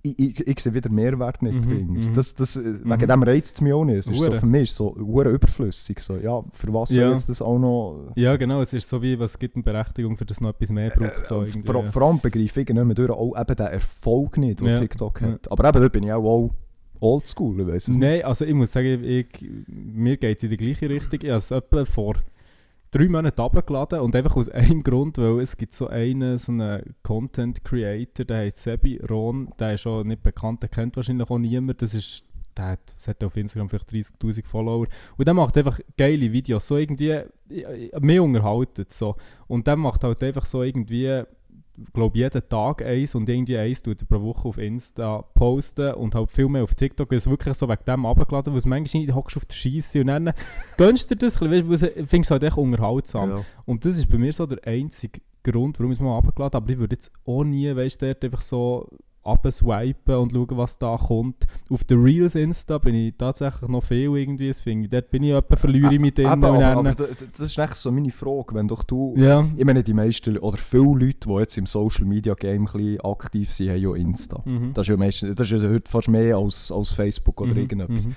S1: ich, ich, ich sehe wieder Mehrwert nicht
S2: Mhm,
S1: drin.
S2: mhm.
S1: Das, das, äh,
S2: Mhm.
S1: Wegen dem reizt es mich auch nicht. Es ist so, für mich so überflüssig. So, ja, für was soll
S2: Ja.
S1: jetzt das auch noch...
S2: Ja, genau, es ist so wie, was gibt eine Berechtigung, für das noch etwas mehr braucht. So
S1: Äh, vor,
S2: ja.
S1: vor allem begreife ich nicht mehr durch auch eben den Erfolg nicht, den
S2: Ja.
S1: TikTok
S2: Ja.
S1: hat. Aber eben, dort bin ich auch, auch oldschool, ich weiss es nicht.
S2: Nein, also ich muss sagen, ich, mir geht es in die gleiche Richtung. Ich habe es vor drei Monaten abgeladen und einfach aus einem Grund, weil es gibt so einen, so einen Content Creator, der heißt Sebi Ron, der ist schon nicht bekannt, der kennt wahrscheinlich auch niemand, das ist der hat, das hat auf Instagram vielleicht 30'000 Follower. Und der macht einfach geile Videos, so irgendwie, mehr unterhalten so. Und der macht halt einfach so irgendwie glaube jeden Tag eins und irgendwie eins tut er pro Woche auf Insta posten und halt viel mehr auf TikTok. Es ist wirklich so wegen dem abgeladen, weil es manchmal nicht hockst auf der Scheisse und dann gönnst du dir das, weißt weil es- findest du halt echt unterhaltsam.
S1: Ja.
S2: Und das ist bei mir so der einzige Grund, warum ich es mal abgeladen habe. Aber ich würde jetzt auch nie, weißt du, einfach so abswipen und schauen, was da kommt. Auf den Reels Insta bin ich tatsächlich noch viel irgendwie, das finde ich. Dort bin ich etwa verliere ich drin.
S1: Eben,
S2: und
S1: aber,
S2: dann-
S1: aber das, ist echt so meine Frage, wenn doch du...
S2: ja.
S1: Ich meine, die meisten oder viele Leute, die jetzt im Social Media Game ein aktiv sind, haben ja Insta.
S2: Mhm.
S1: Das ist ja, meistens, das ist ja heute fast mehr als, als Facebook oder
S2: Mhm,
S1: irgendetwas.
S2: mhm.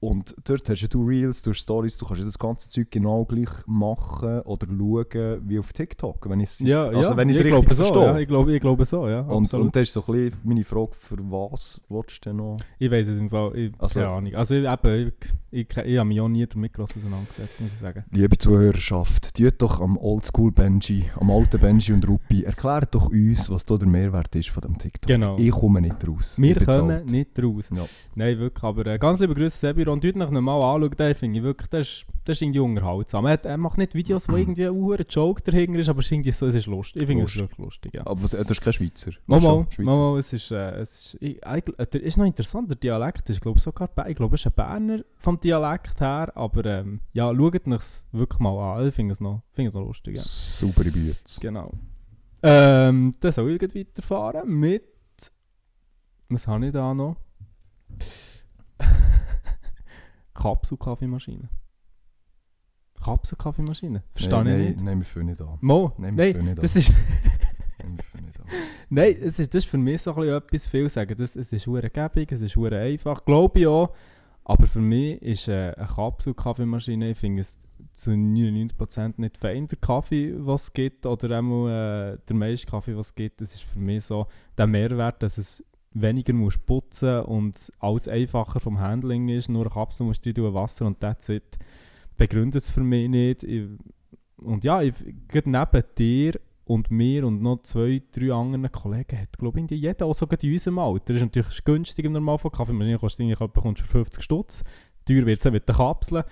S1: Und dort hast du Reels, du hast Stories, du kannst das ganze Zeug genau gleich machen oder schauen wie auf TikTok, wenn ich es
S2: Ja,
S1: also
S2: ja,
S1: wenn ich
S2: ich
S1: richtig
S2: so,
S1: verstehe.
S2: ja, ich, glaube, ich glaube so, ja.
S1: und,
S2: absolut.
S1: und das ist so ein bisschen meine Frage, für was willst du denn noch?
S2: Ich weiß es im Fall, ich,
S1: Also-
S2: keine Ahnung. Also ich, eben, ich, ich, ich habe mich auch nie damit gross auseinandergesetzt, muss ich sagen.
S1: Liebe Zuhörerschaft, tut doch am Oldschool Benji, am alten Benji und Rupi, erklärt doch uns, was da der Mehrwert ist von dem TikTok.
S2: Genau.
S1: Ich komme nicht raus.
S2: Wir
S1: Ich alt.
S2: nicht raus.
S1: Ja.
S2: Nein, wirklich. Aber äh, ganz liebe Grüße, Sebiron. Tut nach mal anschauen, den finde ich wirklich, das ist, das ist irgendwie unterhaltsam. Er, er macht nicht Videos, wo irgendwie ein hoher Joke dahinter ist, aber es ist, so, es ist lustig. Ich finde es wirklich lustig, ja.
S1: Aber was, äh, das ist kein Schweizer.
S2: Mal, mal, mal, es ist, äh, es ist, ich, äh, ist noch interessant, der Dialekt ist, glaube ich, sogar, ich glaube, es ist ein Berner vom Dialekt her, aber ähm, ja, schaut es wirklich mal an, ich finde es noch, finde es noch lustig, ja.
S1: Saubere Büte.
S2: Genau. Ähm, dann soll ich weiterfahren mit. Was habe ich da noch? Kapselkaffeemaschine. Kapselkaffeemaschine? Verstehe
S1: nein,
S2: ich
S1: nein,
S2: nicht.
S1: Nein, wir fangen nicht an.
S2: Mo,
S1: Nein,
S2: nein,
S1: wir fangen nicht
S2: das
S1: an.
S2: ist,
S1: Nein, wir nicht an.
S2: nein es ist, das ist für mich so ein bisschen etwas viel sagen. Das, es ist hure gäbig, es ist hure einfach, glaube ich auch. Aber für mich ist äh, eine Kapselkaffeemaschine, ich finde es zu 99% nicht fein, der Kaffee, was es gibt, oder auch äh, der meiste Kaffee, was es gibt. Das ist für mich so der Mehrwert, dass es weniger musst putzen und alles einfacher vom Handling ist. Nur eine Kapsel musst du rein Wasser und that's it. Begründet es für mich nicht. Ich, und ja, ich, neben dir und mir und noch zwei, drei anderen Kollegen hat, glaube ich, jeder, auch sogar in unserem Alter. Das ist natürlich günstig im Normalfall. Kaffeemaschine kostet irgendwie, etwa, bekommst du für 50 Stutz. Teuer wird es mit den Kapseln.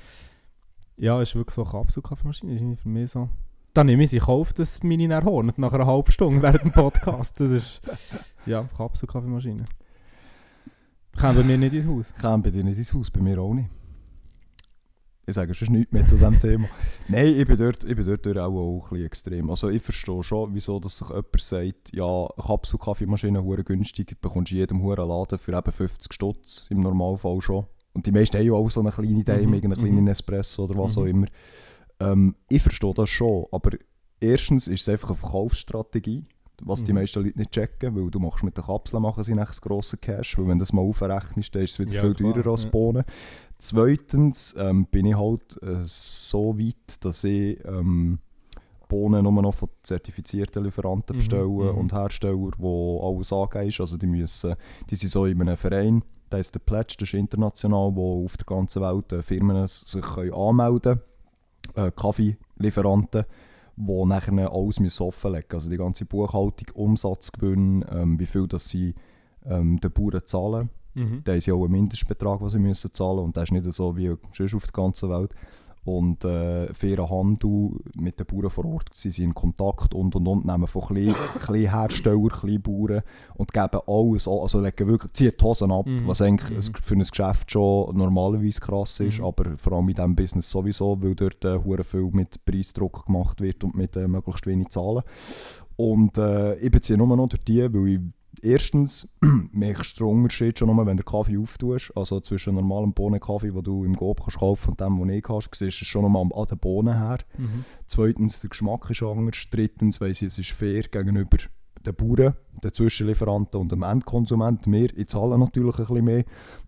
S2: Ja, ist wirklich so eine Kapsel-Kaffeemaschine. Ist für mich so. Dann nehme ich sie, kaufe das meine dann hornet nach einer halben Stunde während dem Podcast. Das ist, ja, Kapsel-Kaffeemaschine. Kommen bei mir nicht ins Haus.
S1: Käme bei dir nicht ins Haus, bei mir auch nicht. Ich sage schon nichts mehr zu diesem Thema. Nein, ich bin dort, ich bin dort auch, auch ein bisschen extrem. Also ich verstehe schon, wieso dass sich jemand sagt, ja, Kapsel-Kaffeemaschine hure günstig, bekommst du in jedem huren Laden für eben 50 Stutz, im Normalfall schon. Und die meisten haben ja auch so eine kleine Daim,
S2: Mhm,
S1: irgendeinen
S2: mhm.
S1: kleinen Espresso oder was
S2: Mhm.
S1: auch immer. Ähm, ich verstehe das schon, aber erstens ist es einfach eine Verkaufsstrategie, was die
S2: Mhm.
S1: meisten Leute nicht checken, weil du machst mit den Kapseln machen sie nächstes grosse Cash, weil wenn du das mal aufrechnest, dann ist es wieder
S2: Ja,
S1: viel
S2: klar,
S1: teurer als
S2: ja.
S1: Bohnen. Zweitens ähm, bin ich halt äh, so weit, dass ich ähm, Bohnen nur noch von zertifizierten Lieferanten
S2: Mhm,
S1: bestelle
S2: mhm.
S1: und Hersteller, wo alles angegeben ist. Also die müssen, die sind so in einem Verein, der ist der Pledge, das ist international, wo auf der ganzen Welt äh, Firmen sich können anmelden können, äh, Kaffeelieferanten, die nachher alles müssen offenlegen müssen. Also die ganze Buchhaltung, Umsatzgewinn, ähm, wie viel das sie ähm, den Bauern zahlen.
S2: Mhm.
S1: Da haben sie auch einen Mindestbetrag, den sie müssen zahlen und das ist nicht so wie sonst auf der ganzen Welt. Und äh, fairen Handel mit den Bauern vor Ort. Sie sind in Kontakt und und und, nehmen von kleinen Herstellern, kleinen Bauern und geben alles, an. also legen wirklich, ziehen die Hosen ab,
S2: Mhm.
S1: was eigentlich
S2: Mhm.
S1: für ein Geschäft schon normalerweise krass ist,
S2: Mhm.
S1: aber vor allem in diesem Business sowieso, weil dort äh, viel mit Preisdruck gemacht wird und mit äh, möglichst wenig Zahlen. Und äh, ich beziehe nur noch durch die, weil ich erstens merkst du den Unterschied schon nur, wenn du den Kaffee auftust. Also zwischen normalem Bohnenkaffee, den du im Coop kannst kaufen und dem, den ich hast, siehst du es schon nochmal an den Bohnen her.
S2: Mhm.
S1: Zweitens, der Geschmack ist anders. Drittens, weiss ich, es ist fair gegenüber den Bauern, den Zwischenlieferanten und dem Endkonsumenten. Wir, ich zahle natürlich ein bisschen mehr.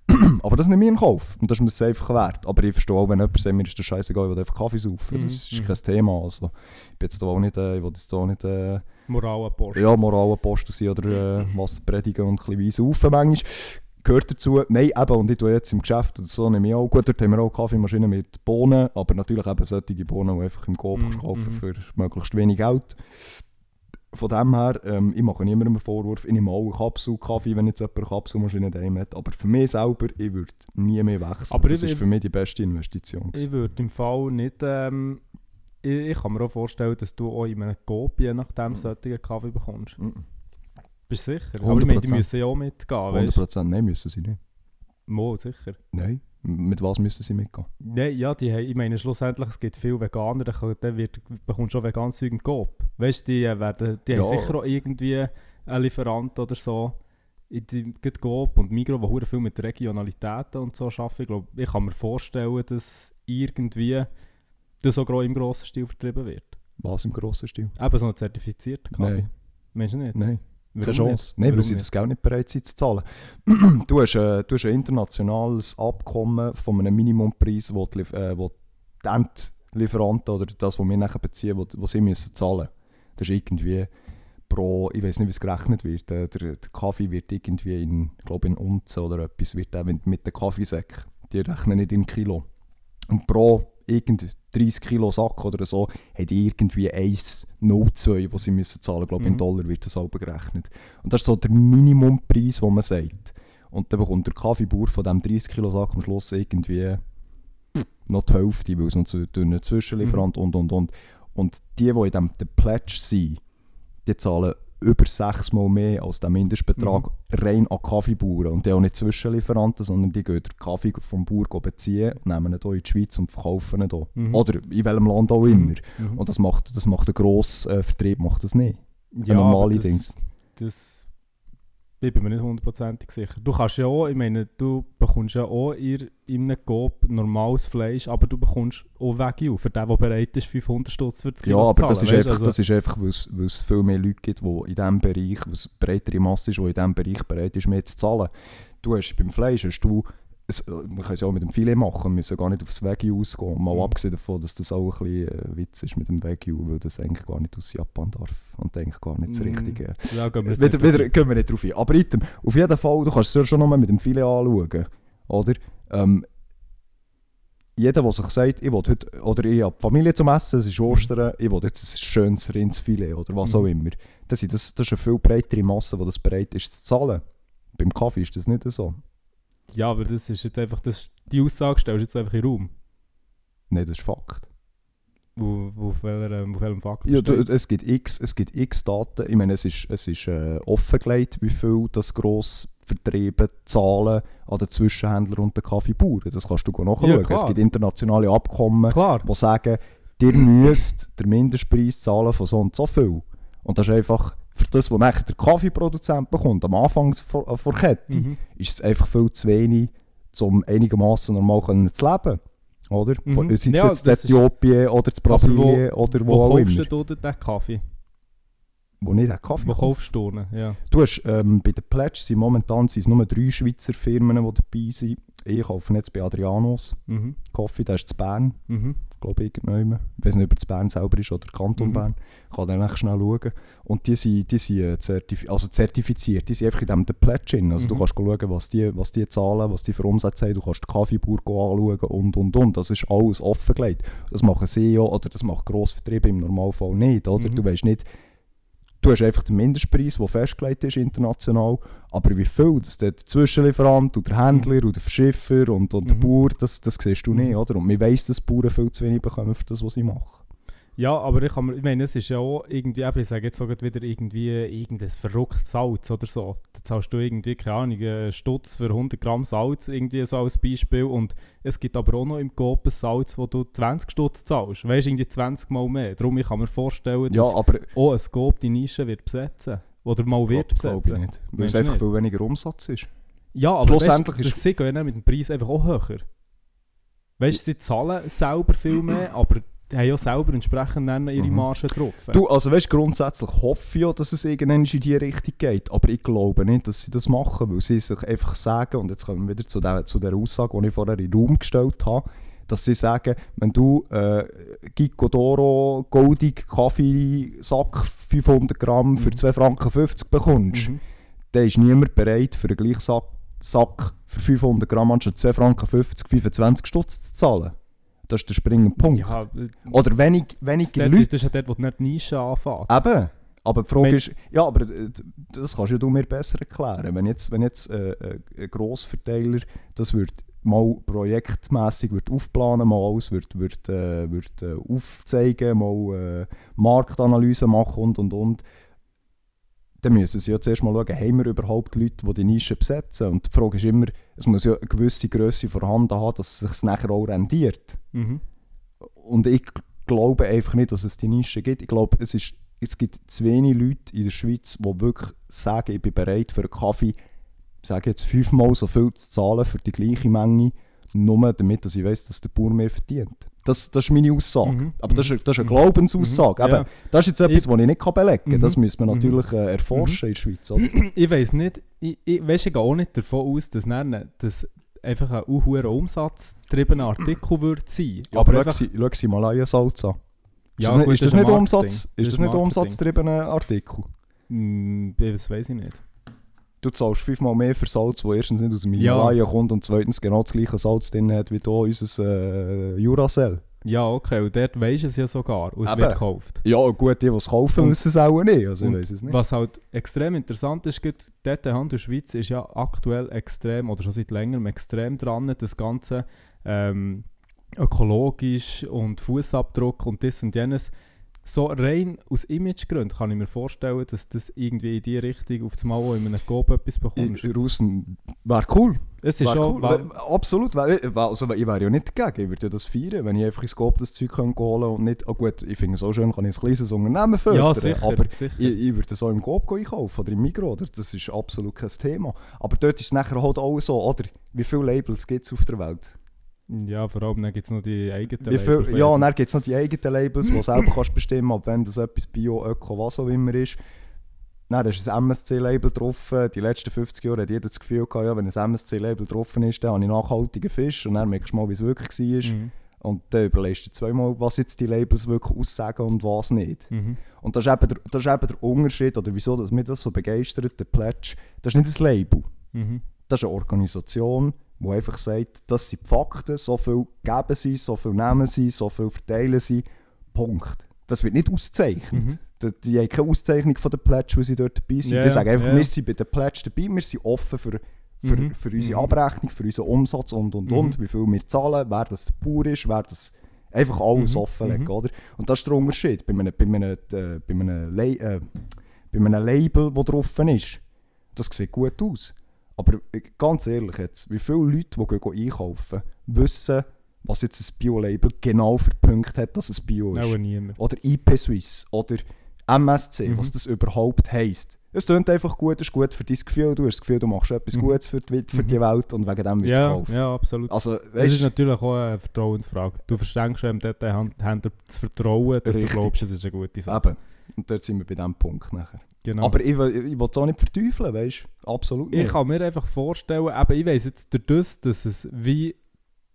S1: aber das nehme ich in Kauf. Und das ist mir das einfach wert. Aber ich verstehe auch, wenn jemand sagt, mir ist das scheißegal, ich will einfach Kaffee saufen. Das ist
S2: mhm.
S1: kein Thema. Also, ich bin jetzt auch nicht, äh, ich will jetzt auch nicht äh,
S2: Moralapostel.
S1: ja, Moralapostel sein oder äh, was predigen und ein bisschen Wein saufen manchmal. Gehört dazu. Nein, eben, und ich tue jetzt im Geschäft oder so, nehme ich auch. Gut, dort haben wir auch Kaffeemaschinen mit Bohnen, aber natürlich eben solche Bohnen, die einfach im Coop kannst kaufen
S2: mhm.
S1: für möglichst wenig Geld. Von dem her, ähm, ich mache niemandem einen Vorwurf. Ich nehme auch eine Kapsel Kaffee, wenn jetzt jemand eine Kapselmaschine daheim hat. Aber für mich selber, ich würde nie mehr wechseln.
S2: Aber
S1: das
S2: ich-
S1: ist für mich die beste Investition.
S2: Ich würde im Fall nicht. Ähm, ich, ich kann mir auch vorstellen, dass du auch in einem Coop je nachdem solchen Kaffee bekommst.
S1: Mhm.
S2: Bist du sicher? Aber ich meine, die
S1: 100%.
S2: müssen ja auch mitgehen, weißt
S1: 100% nein, müssen sie nicht.
S2: Mo, sicher.
S1: Nein. Mit was müssen sie mitgehen?
S2: Nein, ja, die haben, ich meine, schlussendlich, es gibt viele Veganer, dann, wird, bekommst du auch veganes Zeug im Coop. Weißt du, die, äh, werden, die
S1: Ja.
S2: haben sicher auch irgendwie einen Lieferant oder so. In die, Coop und Migros, die viel mit Regionalitäten und so arbeiten. Ich, glaube, ich kann mir vorstellen, dass irgendwie das auch gro- im grossen Stil vertrieben wird.
S1: Was im grossen Stil?
S2: Eben so einen zertifizierten Kaffee.
S1: Nein.
S2: Meinst du nicht?
S1: Nein.
S2: Warum
S1: Keine
S2: nicht?
S1: Chance. Nein, weil sie
S2: nicht?
S1: das Geld nicht bereit sind zu zahlen. du, hast, äh, du hast ein internationales Abkommen von einem Minimumpreis, wo die, äh, wo die Endlieferanten oder das, was wir nachher beziehen, wo sie müssen zahlen. Das ist irgendwie pro, ich weiß nicht, wie es gerechnet wird. Äh, der, der Kaffee wird irgendwie in, glaube in Unzen oder etwas, wird der mit, mit den Kaffeesäcken. Die rechnen nicht in Kilo. Und pro irgend 30 Kilo Sack oder so, hat irgendwie 1,02, die sie müssen zahlen müssen. Ich glaube, in
S2: Mhm.
S1: Dollar wird das auch berechnet. Und das ist so der Minimumpreis, den man sagt. Und dann bekommt der Kaffeebauer von diesem 30 Kilo Sack am Schluss irgendwie noch die Hälfte, weil es noch zu dünnen Zwischenlieferant
S2: Mhm.
S1: und und und. Und die, die in der Pledge sind, die zahlen über sechsmal mehr als der Mindestbetrag
S2: Mhm.
S1: rein an Kaffeebauern. Und die auch nicht Zwischenlieferanten, sondern die gehen den Kaffee vom Bauer beziehen, nehmen ihn hier in die Schweiz und verkaufen ihn hier.
S2: Mhm.
S1: Oder in welchem Land auch immer.
S2: Mhm.
S1: Und das macht, das macht der grosse äh, Vertrieb macht das nicht.
S2: Ja,
S1: Ein normale
S2: das,
S1: Dings.
S2: Das ich bin mir nicht hundertprozentig sicher. Du kannst ja auch, ich meine, du bekommst ja auch in, in einem Coop normales Fleisch, aber du bekommst auch Wagyu für den, der bereit ist, 500 Stutz für das
S1: Ja,
S2: Kilo
S1: aber
S2: zu
S1: das
S2: zahlen,
S1: ist einfach, das ist einfach weil es- viel mehr Leute gibt, die in diesem Bereich, weil es breitere Masse ist, die in diesem Bereich bereit ist, mehr zu zahlen. Du hast beim Fleisch, hast du, es, äh, man kann es ja auch mit dem Filet machen, wir müssen gar nicht aufs Wagyu ausgehen. Mal
S2: Mhm.
S1: abgesehen davon, dass das auch ein bisschen äh, Witz ist mit dem Wagyu, weil das eigentlich gar nicht aus Japan darf und eigentlich gar nicht das
S2: Mhm.
S1: Richtige.
S2: Ja, gehen wir jetzt
S1: Wieder,
S2: nicht
S1: wieder
S2: drauf
S1: gehen wir nicht drauf ein. Aber item, auf jeden Fall, du kannst es ja schon noch mal mit dem Filet anschauen. Oder? Ähm, jeder, der sich sagt, ich will heute, oder ich habe Familie zum Essen, es ist Ostern, ich will jetzt ein schönes Rindsfilet oder was auch
S2: Mhm.
S1: immer. Das, ist- das, das ist eine viel breitere Masse, die das bereit ist zu zahlen. Beim Kaffee ist das nicht so.
S2: Ja, aber das ist jetzt einfach, das, die Aussage stellst du jetzt einfach in den Raum.
S1: Nein, das ist Fakt.
S2: Wo, wo, auf, welcher, auf welchem Fakt
S1: Ja, du, es, gibt x, es gibt x Daten. Ich meine, es ist, es ist äh, offengelegt, wie viel das Grossvertriebe zahlen an den Zwischenhändler und den Kaffeebauern. Das kannst du nachschauen.
S2: Ja,
S1: es gibt internationale Abkommen,
S2: Klar.
S1: die sagen, ihr müsst den Mindestpreis zahlen von so und so viel. Und das ist einfach, für das, was nachher der Kaffeeproduzent bekommt, am Anfang vor, äh, Kette,
S2: Mhm.
S1: ist es einfach viel zu wenig, um einigermaßen normal können zu leben. Oder?
S2: Mhm.
S1: sei es
S2: Ja,
S1: jetzt in Äthiopien oder in Brasilien oder wo,
S2: Wo
S1: auch
S2: kaufst
S1: immer.
S2: du denn den Kaffee?
S1: Wo nicht Kaffee
S2: Wo
S1: kauft.
S2: kaufst du den? Ja.
S1: Du hast, ähm, bei den Pledge sind momentan sind es nur drei Schweizer Firmen, die dabei sind. Ich kaufe jetzt bei Adrianos
S2: Mhm.
S1: Kaffee, der ist zu Bern,
S2: Mhm.
S1: glaube ich, irgendjemand. Ich weiß nicht, ob zu Bern selber ist oder Kanton
S2: Mhm.
S1: Bern. Ich kann dann echt schnell schauen. Und die sind, die sind äh, zertifi also zertifiziert, die sind einfach in dem der Pledge drin. Also du
S2: Mhm.
S1: kannst schauen, was die, was die zahlen, was die für Umsätze haben. Du kannst den Kaffeebauer anschauen und, und, und. Das ist alles offengelegt. Das machen sie ja, oder das macht Grossvertriebe im Normalfall nicht. Oder?
S2: Mhm.
S1: Du weißt nicht, Du hast einfach den Mindestpreis, der festgelegt ist international, aber wie viel, dass der Zwischenlieferant und der Händler und der Verschiffer und, und der
S2: Mhm.
S1: Bauer, das, das siehst du nicht,
S2: Mhm.
S1: oder? Und man weiss, dass die Bauern viel zu wenig bekommen für das, was sie machen.
S2: Ja, aber ich, kann ich meine, es ist ja auch irgendwie, ich sage jetzt sogar wieder irgendwie irgendein verrücktes Salz oder so. Da zahlst du irgendwie, keine Ahnung, einen Stutz für 100 Gramm Salz, irgendwie so als Beispiel. Und es gibt aber auch noch im Coop ein Salz, wo du 20 Stutz zahlst. Weißt du, irgendwie 20 Mal mehr. Darum ich kann mir vorstellen,
S1: Ja,
S2: dass
S1: aber
S2: auch ein Coop die Nische wird besetzen. Oder mal wird
S1: glaub- glaub ich
S2: besetzen.
S1: nicht. Weil es einfach
S2: nicht?
S1: viel weniger Umsatz ist.
S2: Ja, aber
S1: Schlussendlich
S2: weißt,
S1: ist-
S2: das sie gehen mit dem Preis einfach auch höher. Weißt du, sie zahlen selber viel mehr, aber haben ja selber entsprechend dann ihre
S1: Mhm.
S2: Marge getroffen.
S1: Du, also weißt, grundsätzlich hoffe ich ja, dass es irgendwann in die Richtung geht, aber ich glaube nicht, dass sie das machen, weil sie sich einfach sagen, und jetzt kommen wir wieder zu der, zu der Aussage, die ich vorher in den Raum gestellt habe, dass sie sagen, wenn du äh, Gico d'Oro Goldig Kaffeesack 500 Gramm für
S2: Mhm.
S1: 2 Franken 50 bekommst,
S2: Mhm.
S1: dann ist niemand bereit, für den gleichen Sack, Sack für 500 Gramm anstatt 2 Franken 50, 25 Stutz zu zahlen. Das ist der springende Punkt.
S2: Ja,
S1: Oder wenig, weniger
S2: dort,
S1: Leute
S2: das ist ja dort, wo du nicht die Nische anfängst.
S1: Eben. Aber die Frage
S2: Wenn-
S1: ist, ja, aber äh, das kannst ja du mir besser erklären. Wenn jetzt, wenn jetzt äh, äh, ein Grossverteiler das wird mal projektmäßig wird aufplanen, mal alles wird, wird, äh, wird äh, aufzeigen, mal äh, Marktanalyse machen und und und, dann müssen sie ja zuerst mal schauen, haben wir überhaupt Leute, die die Nische besetzen? Und die Frage ist immer, es muss ja eine gewisse Größe vorhanden haben, dass es sich nachher auch rendiert.
S2: Mhm.
S1: Und ich glaube einfach nicht, dass es die Nische gibt. Ich glaube, es, ist, es gibt zu wenig Leute in der Schweiz, die wirklich sagen, ich bin bereit für einen Kaffee, sage jetzt fünfmal so viel zu zahlen für die gleiche Menge, nur damit dass ich weiß, dass der Bauer mehr verdient. Das, das ist meine Aussage.
S2: Mhm.
S1: Aber das ist, das ist eine
S2: Mhm.
S1: Glaubensaussage.
S2: Mhm.
S1: Eben, Das ist jetzt etwas,
S2: Ich-
S1: was ich nicht kann belegen kann.
S2: Mhm.
S1: Das müsste man
S2: Mhm.
S1: natürlich äh, erforschen in der Schweiz. Oder?
S2: Ich weiß nicht, ich, ich, weißt, ich gehe auch nicht davon aus, dass dann das einfach ein hoher umsatzgetriebener Artikel wird sein.
S1: Ja, aber schau
S2: einfach,
S1: sie, schau sie mal an, Salza. Ist
S2: Ja,
S1: das nicht,
S2: gut,
S1: ist
S2: das
S1: das
S2: ist
S1: nicht
S2: ein
S1: Umsatz? Ist
S2: Das
S1: das
S2: ist
S1: nicht
S2: Marketing.
S1: umsatzgetriebener Artikel?
S2: Mm, das weiß ich nicht.
S1: Du zahlst fünfmal mehr für Salz, das erstens nicht aus dem
S2: Ja.
S1: Himalaya kommt und zweitens genau das gleiche Salz drin hat wie hier unser äh, Juracell.
S2: Ja, okay, und dort weisst du es ja sogar, und es
S1: Eben.
S2: wird gekauft.
S1: Ja, gut, die, die es kaufen, wissen es auch nicht. Also ich weiß es nicht.
S2: Was halt extrem interessant ist, gerade dort der Handel Schweiz ist ja aktuell extrem, oder schon seit längerem extrem dran, das Ganze ähm, ökologisch und Fußabdruck und das und jenes. So rein aus Imagegründen kann ich mir vorstellen, dass das irgendwie in die Richtung auf das Mal auch in einem Coop etwas bekommst.
S1: Ich, draussen wäre cool.
S2: es ist schon...
S1: cool. Wär- Absolut. Wär, also, ich wäre ja nicht dagegen. Ich würde ja das feiern, wenn ich einfach ins Scope das Zeug könnte holen und nicht... Oh gut, ich finde es auch schön, kann ich ein kleines Unternehmen fördern.
S2: ja, sicher,
S1: Aber
S2: sicher.
S1: ich, ich würde so im Coop einkaufen oder im Migros, oder? das ist absolut kein Thema. Aber dort ist es nachher halt auch so, oder? Wie viele Labels gibt es auf der Welt?
S2: Ja, vor allem dann gibt es noch die eigenen
S1: Wie viel,
S2: Label-
S1: ja, und dann gibt es noch die eigenen Labels, wo du selber kannst bestimmen ob wenn das etwas Bio, Öko, was auch immer ist. Dann ist ein MSC-Label drauf. Die letzten 50 Jahre hat jeder das Gefühl gehabt, ja, wenn ein MSC-Label drauf ist, dann habe ich nachhaltigen Fisch. Und dann merkst du mal, wie es wirklich war.
S2: Mhm.
S1: Und dann überlegst du zweimal, was jetzt die Labels wirklich aussagen und was nicht.
S2: Mhm.
S1: Und das ist eben der, das ist eben der Unterschied, oder wieso dass mich das so begeistert, der Pledge. Das ist nicht ein Label.
S2: Mhm.
S1: Das ist eine Organisation, die einfach sagt, das sind die Fakten, so viel geben sie, so viel nehmen sie, so viel verteilen sie. Punkt. Das wird nicht ausgezeichnet.
S2: Mhm.
S1: Die, die haben keine Auszeichnung von der Pledge, weil sie dort dabei sind.
S2: Ja,
S1: die sagen einfach,
S2: ja.
S1: wir sind bei der Pledge dabei, wir sind offen für, für,
S2: Mhm.
S1: für unsere
S2: Mhm.
S1: Abrechnung, für unseren Umsatz und und und,
S2: Mhm.
S1: wie viel wir zahlen, wer das der Bauer ist, wer das einfach alles
S2: Mhm.
S1: offenlegen,
S2: Mhm.
S1: oder? Und das ist der Unterschied. Bei einem, bei einem, äh, bei einem, La äh, bei einem Label, das drauf ist, das sieht gut aus. Aber äh, ganz ehrlich jetzt, wie viele Leute, die gehen einkaufen, wissen, was jetzt ein Bio-Label genau für Punkte hat, dass es Bio ist?
S2: Auch niemand.
S1: Oder IP Suisse oder MSC,
S2: Mhm.
S1: was das überhaupt heisst. Es klingt einfach gut, es ist gut für dein Gefühl, du hast das Gefühl, du machst etwas
S2: Mhm.
S1: Gutes für die, für die
S2: Mhm.
S1: Welt und wegen dem wird es
S2: Ja,
S1: gekauft.
S2: ja, absolut.
S1: Also,
S2: Es ist
S1: weißt du,
S2: natürlich auch eine Vertrauensfrage. Du verschenkst dem Detailhändler zu vertrauen, dass
S1: Richtig.
S2: du glaubst, es ist eine gute Sache.
S1: eben. Und dort sind wir bei diesem Punkt nachher.
S2: Genau.
S1: Aber ich, will- ich will es auch nicht verteufeln, weißt du? Absolut nicht.
S2: ich kann mir einfach vorstellen, eben, ich weiss jetzt durch das, dass es wie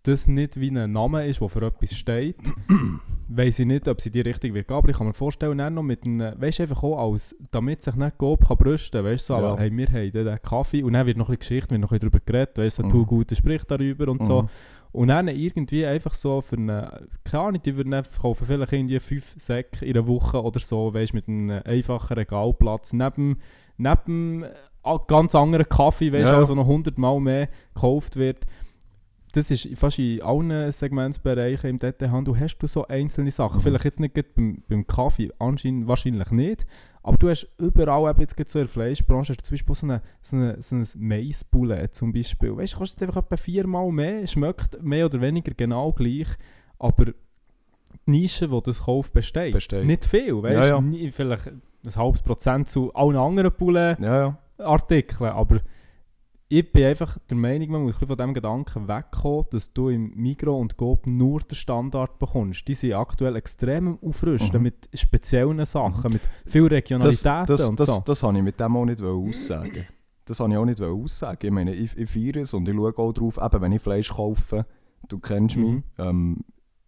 S2: das nicht wie ein Name ist, der für etwas steht, weiss ich nicht, ob sie die Richtung wird aber ich kann mir vorstellen, dann noch mit einem, weißt du, einfach auch als, damit sich nicht Coop kann brüsten, weißt du, so,
S1: Ja.
S2: hey, wir haben den Kaffee und dann wird noch ein bisschen Geschichte, wird noch ein bisschen darüber geredet, weißt du, so,
S1: Mhm.
S2: tu gute spricht darüber und so. Und dann irgendwie einfach so für eine, keine Ahnung, die würden einfach kaufen vielleicht irgendwie fünf Säcke in einer Woche oder so, weißt mit einem einfachen Regalplatz, neben, neben äh, ganz anderen Kaffee, weißt du,
S1: Ja.
S2: also noch 100 Mal mehr gekauft wird. Das ist fast in allen Segmentsbereichen im Detailhandel hast du so einzelne Sachen.
S1: Mhm.
S2: Vielleicht jetzt nicht beim, beim Kaffee, anscheinend wahrscheinlich nicht. Aber du hast überall, eben jetzt der Fleischbranche, hast du zum Beispiel so eine, so eine, so ein Maisboulet zum Beispiel. Weißt du, kostet einfach etwa viermal mehr, schmeckt mehr oder weniger genau gleich, aber die Nische, die das kauft, besteht.
S1: Besteht.
S2: Nicht viel, weißt
S1: Ja, ja.
S2: Vielleicht ein halbes Prozent zu allen anderen Poulet-Artikeln,
S1: Ja,
S2: aber ich bin einfach der Meinung, man muss von dem Gedanken wegkommen, dass du im Migro und Coop nur den Standard bekommst. Die sind aktuell extrem Aufrüsten
S1: Mhm.
S2: mit speziellen Sachen, mit viel
S1: Das,
S2: Regionalitäten
S1: das,
S2: und
S1: das,
S2: so.
S1: das habe ich mit dem auch nicht aussagen. Das habe ich auch nicht aussagen. Ich meine, ich, ich feiere es und ich schaue auch drauf, eben wenn ich Fleisch kaufe, du kennst mich,
S2: Mhm.
S1: ähm,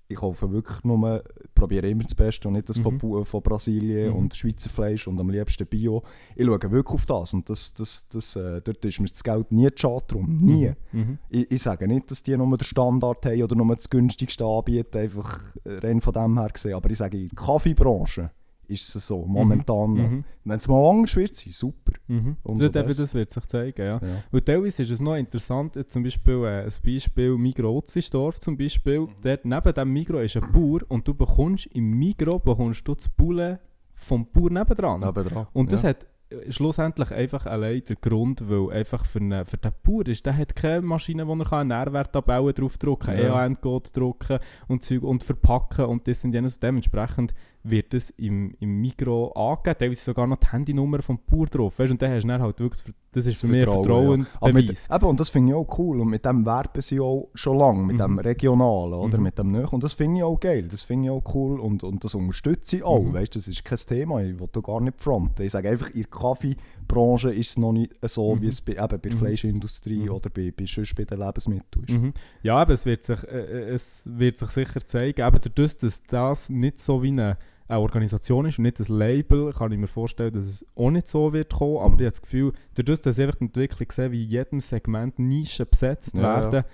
S1: ich kaufe wirklich nur, probiere immer das Beste und nicht das von,
S2: Mhm.
S1: Bu- von Brasilien
S2: Mhm.
S1: und Schweizer Fleisch und am liebsten Bio. Ich schaue wirklich auf das und das, das, das, äh, dort ist mir das Geld nie zu schade drum. Nie.
S2: Mhm.
S1: Ich, ich sage nicht, dass die nur den Standard haben oder nur das günstigste anbieten, einfach rein von dem her gesehen. Aber ich sage, in der Kaffeebranche ist es so, momentan noch.
S2: Mhm.
S1: Wenn es mal anders wird, sein, super.
S2: Mhm.
S1: Umso
S2: Das, eben,
S1: besser.
S2: das wird sich zeigen, ja.
S1: Ja.
S2: Und teilweise ist es noch interessant, zum Beispiel äh, ein Beispiel Migro Otzisdorf zum Beispiel,
S1: Mhm.
S2: dort neben dem Migro ist ein Bauer und du bekommst im Migro bekommst du das Bulle vom Bauer nebendran.
S1: Nebendran.
S2: Und das
S1: ja.
S2: hat äh, schlussendlich einfach allein der Grund, weil einfach für, einen, für den Bauer ist, der hat keine Maschine, wo er kann einen Nährwerttabellen draufdrucken kann,
S1: Ja.
S2: EAN-Code drucken und Zeug und verpacken und das sind jenes. Dementsprechend wird es im, im Mikro angegeben, teilweise sogar noch die Handynummer vom Bauer drauf. Weißt? Und dann hast du dann halt wirklich, das, ist für mich ein
S1: Vertrauen, ja.
S2: Vertrauensbeweis.
S1: eben, und das finde ich auch cool. Und mit dem werben sie auch schon lange, mit
S2: Mhm.
S1: dem Regionalen oder
S2: Mhm.
S1: mit dem Nöch. Und das finde ich auch geil. Das finde ich auch cool und, und das unterstütze ich auch.
S2: Mhm.
S1: Weißt, das ist kein Thema. Ich will da gar nicht fronten. Ich sage einfach, in der Kaffeebranche ist es noch nicht so,
S2: Mhm.
S1: wie es bei, eben bei der
S2: Mhm.
S1: Fleischindustrie
S2: Mhm.
S1: oder bei, bei, sonst bei den Lebensmitteln ist.
S2: Mhm. Ja, aber es wird, sich, äh, äh, es wird sich sicher zeigen, aber dadurch, dass das nicht so wie eine, eine Organisation ist und nicht ein Label, kann ich mir vorstellen, dass es auch nicht so wird kommen. Aber
S1: Mhm.
S2: ich habe das Gefühl, dadurch, dass ich einfach die Entwicklung sehe, wie in jedem Segment Nischen besetzt
S1: Ja,
S2: werden,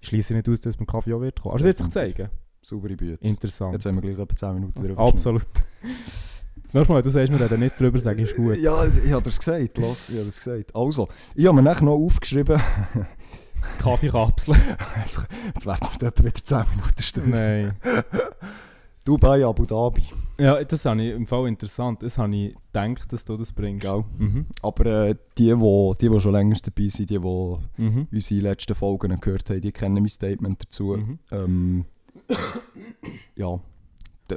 S2: schließe ich nicht aus, dass es beim Kaffee auch wird kommen. Also es wird sich zeigen.
S1: Saubere Büte.
S2: Interessant.
S1: Jetzt haben wir gleich etwa 10 Minuten drüber
S2: Absolut. Das nächste Mal, wenn du sagst, wir reden nicht drüber, sage ich, ist gut.
S1: Ja, ich habe das gesagt. Los, ich habe das gesagt. Also, ich habe mir nachher noch aufgeschrieben,
S2: Kaffeekapsel.
S1: jetzt, jetzt werden wir etwa wieder 10 Minuten stehen.
S2: Nein.
S1: Dubai, Abu Dhabi.
S2: Ja, das habe ich im Fall interessant. Das habe ich gedacht, dass du das bringst.
S1: Gell?
S2: Mhm.
S1: Aber äh, die, wo, die, die schon länger dabei sind, die, die
S2: Mhm.
S1: unsere letzten Folgen gehört haben, die kennen mein Statement dazu.
S2: Mhm.
S1: Ähm, ja.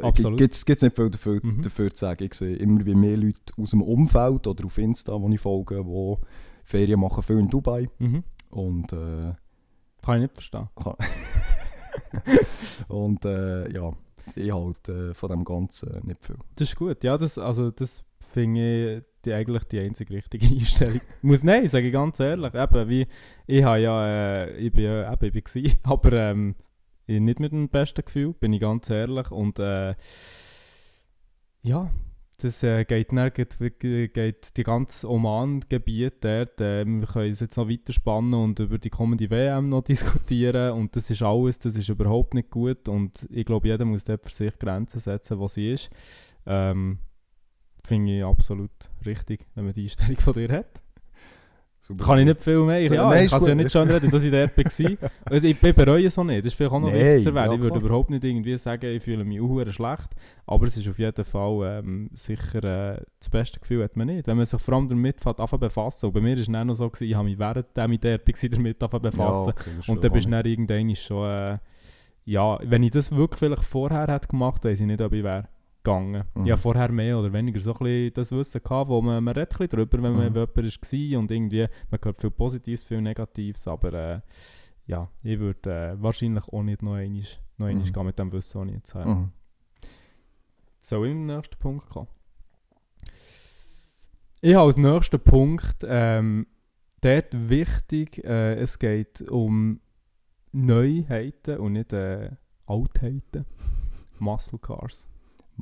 S2: Absolut.
S1: Gibt es nicht viel dafür,
S2: Mhm.
S1: dafür zu sagen. Ich sehe immer wie mehr Leute aus dem Umfeld oder auf Insta, wo ich folge, die Ferien machen, viel in Dubai.
S2: Mhm.
S1: Und, äh,
S2: Kann ich nicht verstehen.
S1: und äh, ja, ich halte äh, von dem Ganzen nicht viel.
S2: Das ist gut. Ja, das, also das finde ich die, eigentlich die einzige richtige Einstellung. Muss nein, sage ich ganz ehrlich. Eben, wie, ich habe ja, äh, ich bin ja, eben, ich bin aber ähm, ich nicht mit dem besten Gefühl, bin ich ganz ehrlich. Und äh, ja, das äh, geht, dann, geht, geht die ganze Oman-Gebiet äh, wir können es jetzt noch weiter spannen und über die kommende WM noch diskutieren und das ist alles, das ist überhaupt nicht gut und ich glaube, jeder muss dort für sich Grenzen setzen, wo sie ist. Ähm, Finde ich absolut richtig, wenn man die Einstellung von dir hat.
S1: Super.
S2: Kann ich nicht viel mehr. Ich, ja,
S1: nein,
S2: ich kann es ja nicht schon reden, dass ich dort war. Also ich bereue es auch nicht. Das ist vielleicht auch noch
S1: Nein,
S2: wichtig zu erwähnen.
S1: ja,
S2: ich würde überhaupt nicht irgendwie sagen, ich fühle mich auch schlecht. Aber es ist auf jeden Fall ähm, sicher äh, das beste Gefühl hat man nicht. Wenn man sich vor allem damit fängt, anfangen befassen. Und bei mir war es dann noch so, gewesen, ich habe mich währenddem ich dort war, damit anfangen befassen.
S1: Ja, okay,
S2: Und dann bist du dann irgendwann schon... Äh, ja, wenn ich das wirklich vielleicht vorher hätte gemacht, weiß ich nicht, ob ich wäre gegangen.
S1: Mhm.
S2: Ich vorher mehr oder weniger so ein bisschen das Wissen gehabt, wo man, man redet ein bisschen drüber, wenn man
S1: Mhm.
S2: bei jemandem war und irgendwie, man hört viel Positives, viel Negatives, aber äh, ja, ich würde äh, wahrscheinlich auch nicht noch einmal, noch einmal
S1: Mhm.
S2: gehen mit dem Wissen, das ich jetzt habe.
S1: Mhm.
S2: Soll ich im nächsten Punkt kommen? Ich habe als nächsten Punkt ähm, dort wichtig, äh, es geht um Neuheiten und nicht äh, Altheiten. Muscle Cars.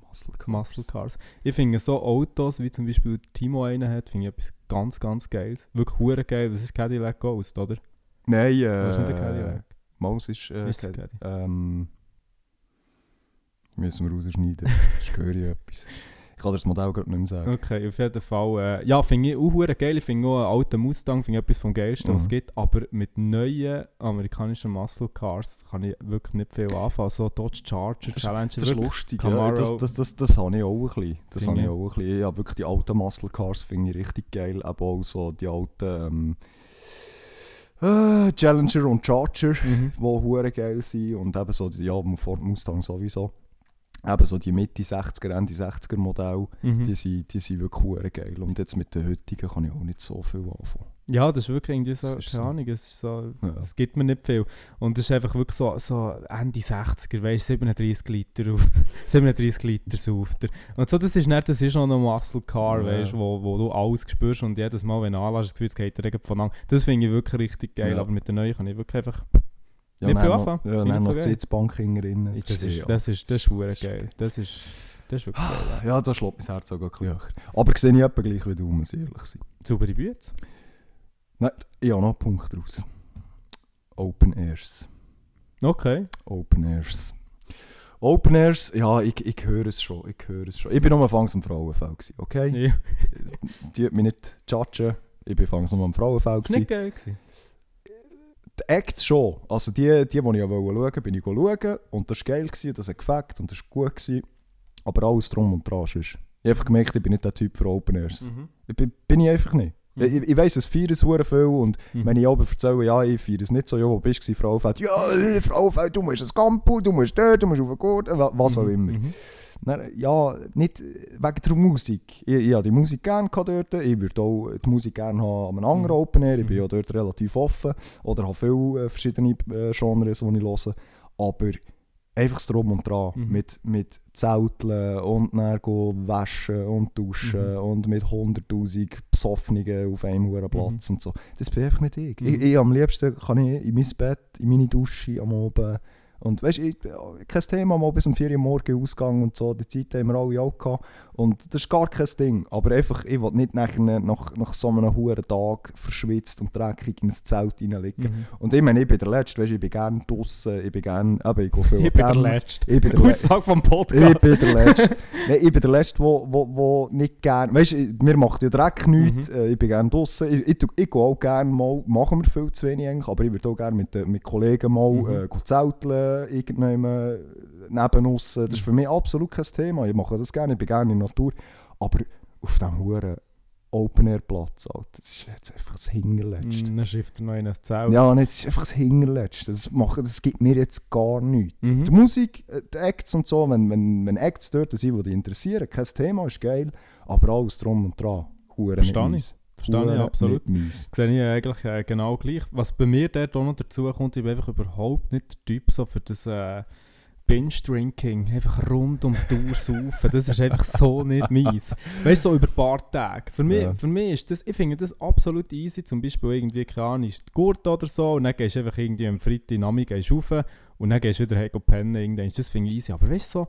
S1: Muscle Cars.
S2: Muscle Cars. Ich finde so Autos, wie zum Beispiel Timo einen hat, finde ich etwas ganz, ganz Geiles. Wirklich hure geil. Das ist Cadillac Ghost, oder?
S1: Nein,
S2: Das ist nicht der
S1: äh,
S2: Cadillac.
S1: Maus ist, äh,
S2: Ist.
S1: Caddy? Ähm, müssen wir rausschneiden. das höre ich etwas. Ich kann dir das Modell gerade nicht mehr sagen.
S2: Okay, auf jeden Fall. Äh, ja, finde ich auch geil. Ich finde auch einen alten Mustang finde ich etwas vom Geilsten, was es
S1: Mhm.
S2: gibt. Aber mit neuen amerikanischen Muscle Cars kann ich wirklich nicht viel anfangen. So Dodge Charger,
S1: Das-
S2: Challenger.
S1: Das ist lustig, ja. Das, das, das, das habe ich auch ein bisschen. Das habe ich auch ein bisschen. Habe wirklich die alten Muscle Cars finde ich richtig geil. Aber auch so die alten ähm, äh, Challenger und Charger,
S2: Mhm.
S1: die hure geil sind. Und eben so, die, ja, Ford Mustang sowieso. Eben so die Mitte 60er, Ende 60er Modelle,
S2: Mhm.
S1: die, sind, die sind wirklich geil. Und jetzt mit den heutigen kann ich auch nicht so viel anfangen.
S2: Ja, das ist wirklich irgendwie so, keine
S1: so.
S2: Ahnung, es, so,
S1: Ja.
S2: es gibt mir nicht viel. Und es ist einfach wirklich so, so Ende 60er, weißt du, 37 Liter auf, 37 Liter sauft er. Und so, das ist nicht, das ist noch ein Muscle Car,
S1: Ja.
S2: weißt du, wo, wo du alles spürst und jedes Mal, wenn du anlässt, das Gefühl, es geht dir von an. Das finde ich wirklich richtig geil,
S1: Ja.
S2: aber mit den neuen kann ich wirklich einfach,
S1: Ja,
S2: Nicht viel anfangen.
S1: Ja, dann noch
S2: so
S1: die. Sitzbank hinten drin.
S2: das ist, das ist, das ist, das ist geil. Das ist, das ist wirklich geil.
S1: Ja, da schlägt mein Herz auch ein bisschen höher. Aber sehe ich etwa gleich wie du, muss ich ehrlich sein.
S2: Saubere Bütze.
S1: Nein, ich habe noch einen Punkt draus. Open Airs.
S2: Okay.
S1: Open Airs. Open Airs, ja, ich, ich höre es schon, ich höre es schon. Ich bin nur anfangs am Frauenfeld, gewesen, okay?
S2: Ja.
S1: Die hat mich nicht judgen, ich bin anfangs nur am Frauenfeld.
S2: Nicht geil gewesen.
S1: Die Acts schon, also die, die, die ich ja schauen wollte, bin ich schauen und das war geil, gewesen, das hat gefällt und das war gut. Gewesen. Aber alles drum und dran ist. Ich habe gemerkt, ich bin nicht der Typ für Open Airs.
S2: Mhm.
S1: Ich bin, bin ich einfach nicht.
S2: Mhm.
S1: Ich, ich weiss, es feiern es viel und
S2: Mhm.
S1: wenn ich aber erzähle, ja, ich feiere es nicht so, ja, wo bist du, gewesen, Frauenfeld? Ja, äh, Frauenfeld, du musst ins Campo, du musst dort, du musst auf den Gurt, wa- was auch
S2: Mhm.
S1: immer.
S2: Mhm.
S1: Dann, ja, nicht wegen der Musik. Ich, ich habe die Musik gerne dort, ich würde auch die Musik gerne haben an einem anderen
S2: Mhm.
S1: Open Air, ich bin
S2: Mhm.
S1: ja dort relativ offen oder habe viele äh, verschiedene äh, Genres, die ich höre, aber einfach das Drum und Dran,
S2: Mhm.
S1: mit, mit Zelteln und dann waschen und duschen
S2: Mhm.
S1: und mit 100'000 Besoffenen auf einem hohen Platz und so. Das bin einfach nicht ich.
S2: Mhm.
S1: ich. Ich am liebsten kann ich in mein Bett, in meine Dusche am Abend und weißt du, kein Thema, mal bis um 4 Uhr morgens Ausgang und so, die Zeit haben wir alle auch gehabt. Und das ist gar kein Ding. Aber einfach, ich will nicht nachher nach, nach so einem hohen Tag verschwitzt und dreckig in ein Zelt reinliegen.
S2: Mhm.
S1: Und ich meine, ich bin der Letzte, weißt du, ich bin gerne draußen, ich bin gerne, eben, ich gehe viel
S2: Ich bin der Letzte.
S1: Ich bin der Letzte.
S2: Aussage vom
S1: Ich
S2: Podcast.
S1: bin der Letzte. Nein, ich bin der Letzte, wo, wo, wo nicht gerne. Weißt du, mir macht ja Dreck nichts.
S2: Mhm.
S1: Äh, Ich bin gerne draußen. Ich, ich, ich gehe auch gerne mal, machen wir viel zu wenig eigentlich, aber ich würde auch gerne mit, den- mit Kollegen mal
S2: Mhm.
S1: äh, gehen zelteln, irgendjemand neben uns. Das ist für mich absolut kein Thema. Ich mache das gerne, ich bin gerne in der Natur. Aber auf diesem hohen Open-Air-Platz, das ist jetzt einfach das Hinterletzte.
S2: Mm, Dann schifft er noch in ein Zelt.
S1: Ja, und jetzt ist einfach das Hinterletzte. Das, macht, das gibt mir jetzt gar nichts.
S2: Mhm.
S1: Die Musik, äh, die Acts und so, wenn, wenn, wenn Acts dort sind, die dich interessieren, kein Thema, ist geil, aber alles drum und dran.
S2: Verstehe ich. Verstehe ich absolut.
S1: Nicht.
S2: Sehe ich eigentlich äh, genau gleich. Was bei mir dort auch noch dazu kommt, ich bin einfach überhaupt nicht der Typ so für das äh, Binge-Drinking. Einfach rund um die Uhr saufen. Das ist einfach so nicht meins. Weißt du, so über ein paar Tage. Für mich,
S1: Ja.
S2: für mich ist das, ich finde das absolut easy. Zum Beispiel irgendwie, keine Ahnung, Gurte oder so und dann gehst du einfach irgendwie am Freitag Nami gehst rauf und dann gehst du wieder hey, pennen. Irgendwann. Das finde ich easy. Aber weißt du, so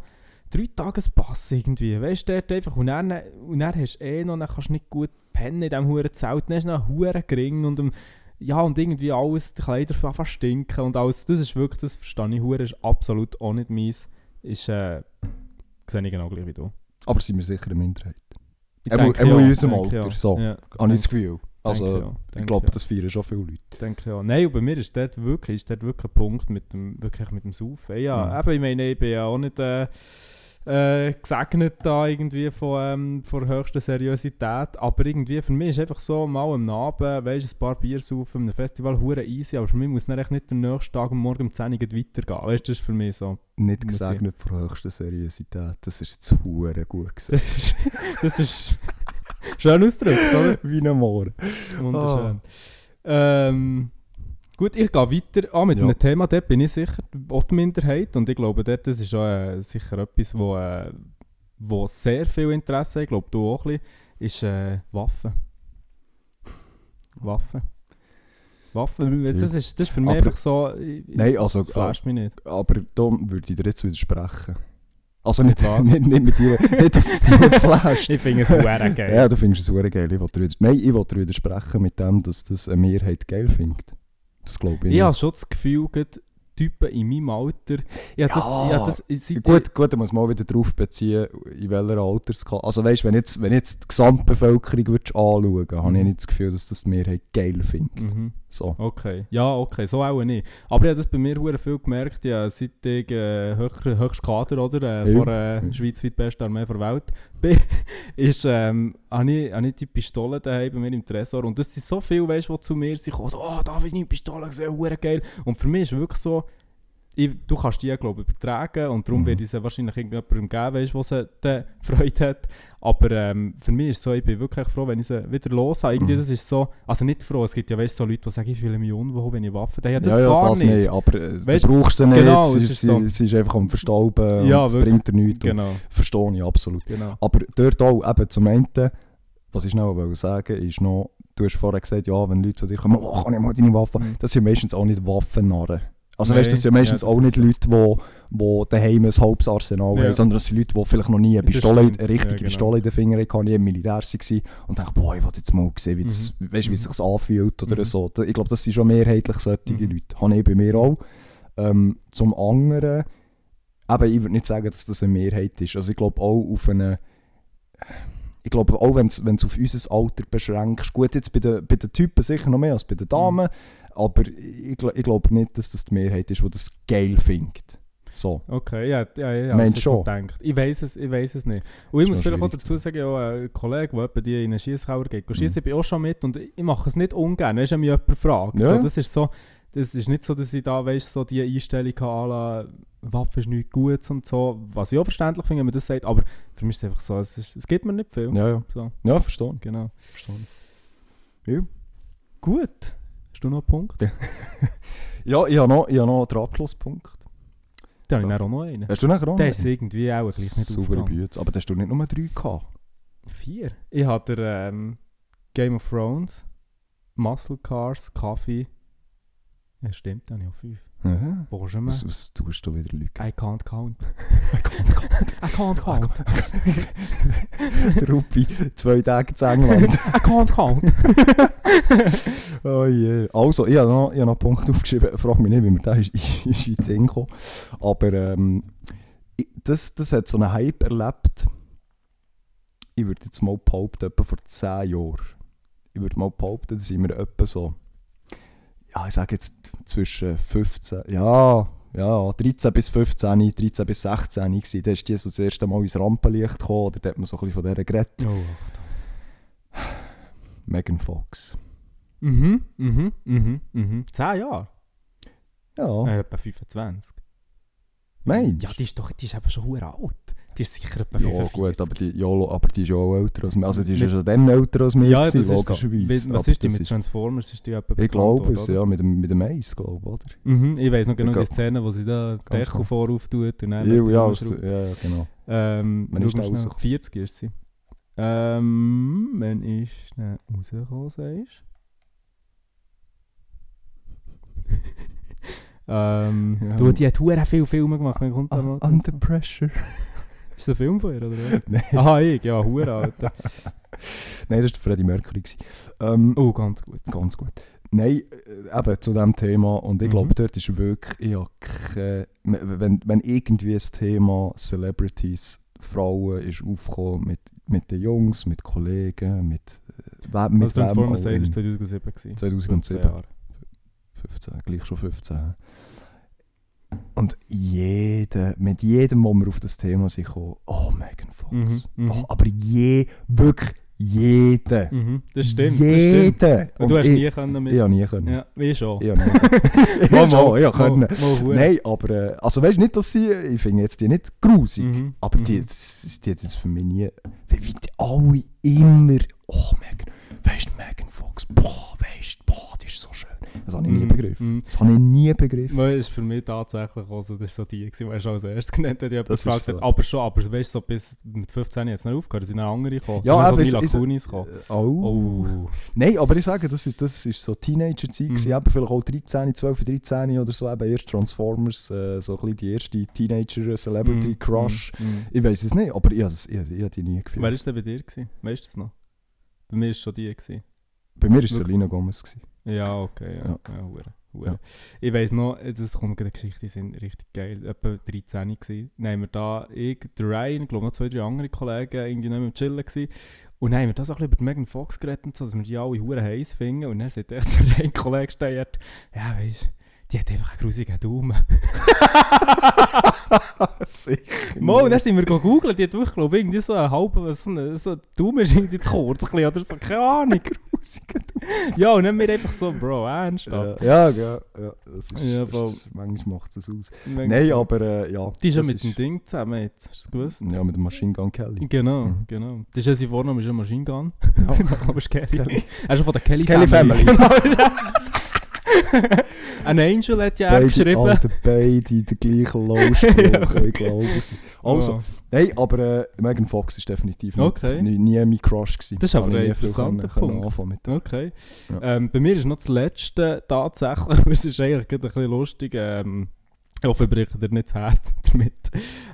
S2: drei Tagespass irgendwie. Weißt du, dort einfach. Und dann, und dann hast du eh noch, dann kannst du nicht gut pennen in diesem huren Zelt. Dann hast du noch huren gering und um, ja, und irgendwie alles, die Kleider anfangen zu stinken und alles. Das ist wirklich, das verstehe ich, hure ist absolut auch nicht meins. Ist, äh, sehe ich genau gleich wie du.
S1: Aber sind wir sicher eine Minderheit. Er muss in unserem Alter,
S2: ja.
S1: so.
S2: Ja,
S1: Habe ich das Gefühl. Also,
S2: denke
S1: ich
S2: denke
S1: glaube, das feiern schon viele Leute.
S2: denke ja. Nein, und bei mir ist dort wirklich, ist dort wirklich ein Punkt mit dem, wirklich mit dem Saufen. Ja,
S1: Mhm.
S2: eben, ich meine, ich bin ja auch nicht äh, äh, gesegnet da irgendwie von, ähm, von der höchsten Seriosität, aber irgendwie für mich ist einfach so, mal am Abend, weißt, ein paar Bier saufen, einem Festival, hure easy, aber für mich muss echt nicht der nächste Tag am Morgen um 10 Uhr weitergehen, weißt, das ist für mich so.
S1: Nicht
S2: ich.
S1: gesegnet von höchster Seriosität. Das ist zu hure gut gesagt.
S2: Das ist, das ist schön ausgedrückt, oder?
S1: Wie ein Moor.
S2: Wunderschön. Ähm, gut, ich gehe weiter ah, mit
S1: Ja.
S2: einem Thema, dort bin ich sicher auch die Minderheit und ich glaube, dort, das ist auch, äh, sicher etwas, wo, äh, wo sehr viel Interesse hat, ich glaube du auch ein bisschen, ist äh, Waffen. Waffen. Waffen, das ist, das ist für mich
S1: Aber-
S2: einfach so, ich,
S1: Nein, also,
S2: flasht mich nicht.
S1: aber da würde ich dir jetzt widersprechen. Also nicht, nicht, nicht mit dir, nicht, dass es dich flasht.
S2: Ich finde es geil.
S1: Ja, du findest es geil. Ich will dir, nein, ich will dir widersprechen mit dem, dass das eine Mehrheit geil findet. Das glaube ich
S2: Ich habe
S1: nicht.
S2: schon das Gefühl, Typen in meinem Alter, ja, das,
S1: Ja,
S2: das, seit
S1: Gut, gut, da muss man auch wieder darauf beziehen, in welcher Altersklasse. Also weißt, wenn jetzt, wenn jetzt die Gesamtbevölkerung würdest anschauen, habe ich
S2: Mhm.
S1: nicht das Gefühl, dass das die Mehrheit geil findet.
S2: Mhm.
S1: So.
S2: Okay, ja, okay, so auch nicht. Aber ich habe das bei mir hure viel gemerkt, ja, seit ich äh, höchstes Kader oder, äh,
S1: Ja.
S2: vor äh, schweizweit beste Armee der Welt bin, ist, ähm, habe ich, habe ich die Pistole daheim bei mir im Tresor und das sind so viele, weißt die zu mir sind, so, oh, da habe ich eine Pistole gesehen, geil. Und für mich ist wirklich so, ich, du kannst die, glaube ich, übertragen und darum
S1: Mhm.
S2: ich sie wahrscheinlich irgendjemandem geben, weißt, der sie dann Freude hat. Aber ähm, für mich ist es so, ich bin wirklich froh, wenn ich sie wieder los habe. Irgendwie,
S1: Mhm.
S2: das ist so, also nicht froh, es gibt ja weißt, so Leute, die sagen, ich fühle mich unwohl, wenn ich Waffen habe. Ja, das
S1: ja, ja,
S2: gar
S1: das
S2: nicht.
S1: nicht. Aber äh,
S2: Weißt-
S1: du brauchst sie nicht,
S2: genau,
S1: sie,
S2: es
S1: ist,
S2: so.
S1: sie, ist einfach am Verstauben
S2: Ja,
S1: und es
S2: wirklich.
S1: bringt dir nichts.
S2: Genau,
S1: Verstehe ich absolut.
S2: genau.
S1: Aber dort auch, eben zum einen, was ich noch wollte sagen ist noch, du hast vorher gesagt, ja, wenn Leute zu dir kommen, oh, kann ich mal deine Waffe,
S2: Mhm.
S1: das sind meistens auch nicht Waffennarren. Also
S2: Nein,
S1: weißt das sind
S2: ja,
S1: meistens
S2: das
S1: auch nicht. Leute, die wo daheim ein Hauptarsenal
S2: Ja.
S1: haben, sondern das sind Leute, die vielleicht noch nie eine, Pistole, eine richtige
S2: Ja, genau.
S1: Pistole in den Fingern hatten, nie im Militär waren und denken, boah, ich will jetzt mal sehen, wie, das, weißt, wie
S2: Mhm.
S1: es sich anfühlt oder
S2: Mhm.
S1: so. Ich glaube, das sind schon mehrheitlich solche
S2: Mhm.
S1: Leute. Habe ich bei mir auch. Ähm, zum anderen, aber ich würde nicht sagen, dass das eine Mehrheit ist. Also ich glaube auch auf eine ich glaube auch, wenn du es auf unser Alter beschränkst, gut, jetzt bei den, bei den Typen sicher noch mehr als bei den Damen, aber ich, ich glaube nicht, dass das die Mehrheit ist, die das geil findet. So.
S2: Okay, ja, ja, ja, ja
S1: Meinst
S2: das ist so
S1: schon?
S2: gedacht. Ich weiß es, ich weiß es nicht. Und ich muss vielleicht auch dazu sagen, ja, ein Kollege, der die in einen Schiesskauer geht, mhm. schießen, ich bin auch schon mit und ich mache es nicht ungern, wenn mich jemand fragt.
S1: Ja.
S2: So, das ist so, das ist nicht so, dass ich da, weißt so die Einstellung habe, Waffe ist nichts Gutes und so, was ich auch verständlich finde, wenn man das sagt, aber für mich ist es einfach so, es, ist, es gibt mir nicht viel.
S1: Ja, ja.
S2: So,
S1: Ja, verstehe.
S2: genau.
S1: verstehe. Ja.
S2: Gut. Hast du noch einen Punkt?
S1: Ja, ich habe noch, ich habe noch den Abschlusspunkt.
S2: Da habe ich dann auch noch einen.
S1: Hast du nachher auch
S2: Der
S1: noch
S2: ist irgendwie auch gleich nicht aufgegangen.
S1: Bütze. Aber da hast du nicht nur drei gehabt.
S2: Vier. Ich hatte ähm, Game of Thrones, Muscle Cars, Kaffee. Ja, stimmt, dann habe ich auch fünf. Wo schon mal?
S1: Was, was tust du wieder, Leute?
S2: I can't count. I can't count.
S1: Der Ruppi, zwei Tage in England.
S2: I can't count.
S1: oh je. Also, ich habe noch, ich habe noch einen Punkt aufgeschrieben. Frag mich nicht, wie mir der ist, ist in den gekommen. Aber ähm, das, das hat so einen Hype erlebt. Ich würde jetzt mal behaupten, etwa vor 10 Jahren. Ich würde mal behaupten, da sind wir etwa so, ja, ich sage jetzt zwischen 15, ja, ja, 13 bis 15, 13 bis 16 gewesen. Da ist die so das erste Mal ins Rampenlicht gekommen, oder da hat man so ein bisschen von dieser geredet.
S2: Oh,
S1: Megan Fox.
S2: Mhm, mhm, mhm, mhm. Zehn Jahre?
S1: Ja,
S2: Äh, etwa 25.
S1: meinst
S2: Ja, die ist doch, die ist eben schon hure alt. Die ist sicher etwa
S1: Ja,
S2: 45.
S1: gut, aber die, ja, aber die ist ja auch älter als mir. Also die ist ja schon dann älter als mir,
S2: ja,
S1: gewesen, logischerweise.
S2: Was
S1: Aber
S2: ist die mit Transformers? Ist die etwa
S1: Ich glaube es, ja, mit dem, mit dem Eis, glaube oder?
S2: Mhm, ich weiß noch genau die Szene, wo sie da
S1: genau.
S2: vorauf tut und dann
S1: Ja, ja, ja, genau.
S2: Ähm,
S1: Wann ist
S2: schau
S1: der
S2: mal schnell.
S1: rausgekommen?
S2: 40 ist sie. Ähm, wenn ich schnell rausgekommen sagst. ähm,
S1: Ja.
S2: du, die hat viele Filme gemacht. Kommt
S1: Ah,
S2: mal?
S1: under pressure.
S2: Ist das ein Film von ihr, oder was?
S1: Nein,
S2: Aha, ich, ja, hure, Alter.
S1: Nein, das war Freddie Mercury. Ähm,
S2: Oh, ganz gut.
S1: Ganz gut. Nein, äh, eben zu diesem Thema. Und ich
S2: Mhm.
S1: glaube, dort ist wirklich, keine, wenn, wenn irgendwie das Thema Celebrities, Frauen ist aufgekommen mit, mit den Jungs, mit Kollegen, mit, äh,
S2: Also
S1: mit wem
S2: Transformers
S1: auch
S2: 1 war
S1: immer.
S2: 2007. gewesen.
S1: 2007.
S2: 15 Jahre.
S1: 15, gleich schon 15. Und jeder, mit jedem, wo wir auf das Thema sind, gekommen, oh Megan Fox.
S2: Mhm, mhm.
S1: Oh, aber je, wirklich jeder.
S2: Mhm, das stimmt. Das stimmt. Und du hast
S1: ich,
S2: nie können mit.
S1: Ich nie können.
S2: Ja, wie schon.
S1: Ich ich habe schon, ich können.
S2: Mal, mal.
S1: Nein, aber äh, also weißt du nicht, dass sie, ich finde jetzt die nicht grusig,
S2: Mhm,
S1: aber die,
S2: mhm.
S1: das- die hat jetzt für mich nie, wie, wie die alle immer, oh Megan, weißt du Megan Fox, boah, weißt du, boah, die ist so schön. Das habe ich nie
S2: Mhm,
S1: begriffen.
S2: mhm.
S1: Das habe ich nie begriffen.
S2: Weil es für mich tatsächlich auch so, das ist so die, die ich als erstes genannt habe, die
S1: Das ist
S2: gefragt
S1: so.
S2: Aber schon, aber weißt du, so bis mit 15 jetzt nicht aufgehört, sind noch andere gekommen.
S1: Ja, aber
S2: so
S1: es-
S2: Kunis gekommen.
S1: Äh, Oh.
S2: Oh.
S1: Nein, aber ich sage, das ist, das ist so Teenager-Zeit,
S2: Mhm.
S1: eben vielleicht auch 13, 12, 13 oder so, eben erst Transformers, äh, so ein bisschen die erste Teenager-Celebrity-Crush.
S2: Mhm, mhm.
S1: Ich weiß es nicht, aber ich ich, ich, ich habe die nie gefühlt.
S2: Wer war denn bei dir? Gewesen? Weißt du das noch? Bei mir war es schon die. Gewesen.
S1: Bei mir war es? Selena Gomez. Gewesen.
S2: Ja, okay. Ja,
S1: Ja.
S2: ja. hure. Hure.
S1: Ja.
S2: Ich weiss noch, äh, das kommt gerade eine Geschichte, die sind richtig geil. Etwa 13 gewesen. Dann haben wir da, ich, der Ryan, ich glaube noch zwei, drei andere Kollegen, irgendwie noch mit Chillen gewesen. Und dann haben wir das auch ein bisschen über die Megan Fox geredet so, dass wir die alle hure heiß finden. Und dann sagt echt der Ryan Kollege steht, ja weisst die hat einfach einen grusigen Daumen.
S1: Sicher.
S2: Mo, dann sind wir gegoogelt, die hat wirklich, glaube ich, irgendwie so einen halben, so ein so Daumen ist irgendwie zu kurz, ein bisschen, oder so, keine Ahnung. ja, und dann wir einfach so, Bro, ernsthaft.
S1: Ja, ja, ja, ja, das ist,
S2: Ja,
S1: das ist, manchmal macht es aus.
S2: Mega
S1: Nein, aber äh, ja.
S2: Die ist ja mit dem Ding zusammen jetzt, hast du das gewusst?
S1: Ja, mit dem Machine Gun Kelly.
S2: Genau,
S1: Mhm.
S2: genau. Das ist ja sein Vorname, ist ja Machine Gun.
S1: Ja.
S2: Aber ist Kelly. Er ist schon von der Kelly,
S1: Kelly
S2: Family.
S1: Family.
S2: Ein Angel hat ja auch geschrieben.
S1: Alter, beide den gleichen Low-Spruch, ich glaube es nicht. Also,
S2: Ja.
S1: nein, aber äh, Megan Fox ist definitiv nicht,
S2: Okay.
S1: nie, nie mein Crush gewesen.
S2: Das ist aber ein interessanter Punkt.
S1: mit.
S2: Okay.
S1: Ja.
S2: Ähm, bei mir ist noch das Letzte tatsächlich, aber es ist eigentlich ein bisschen lustig. Ähm, ich hoffe, ich breche dir nicht das Herz damit.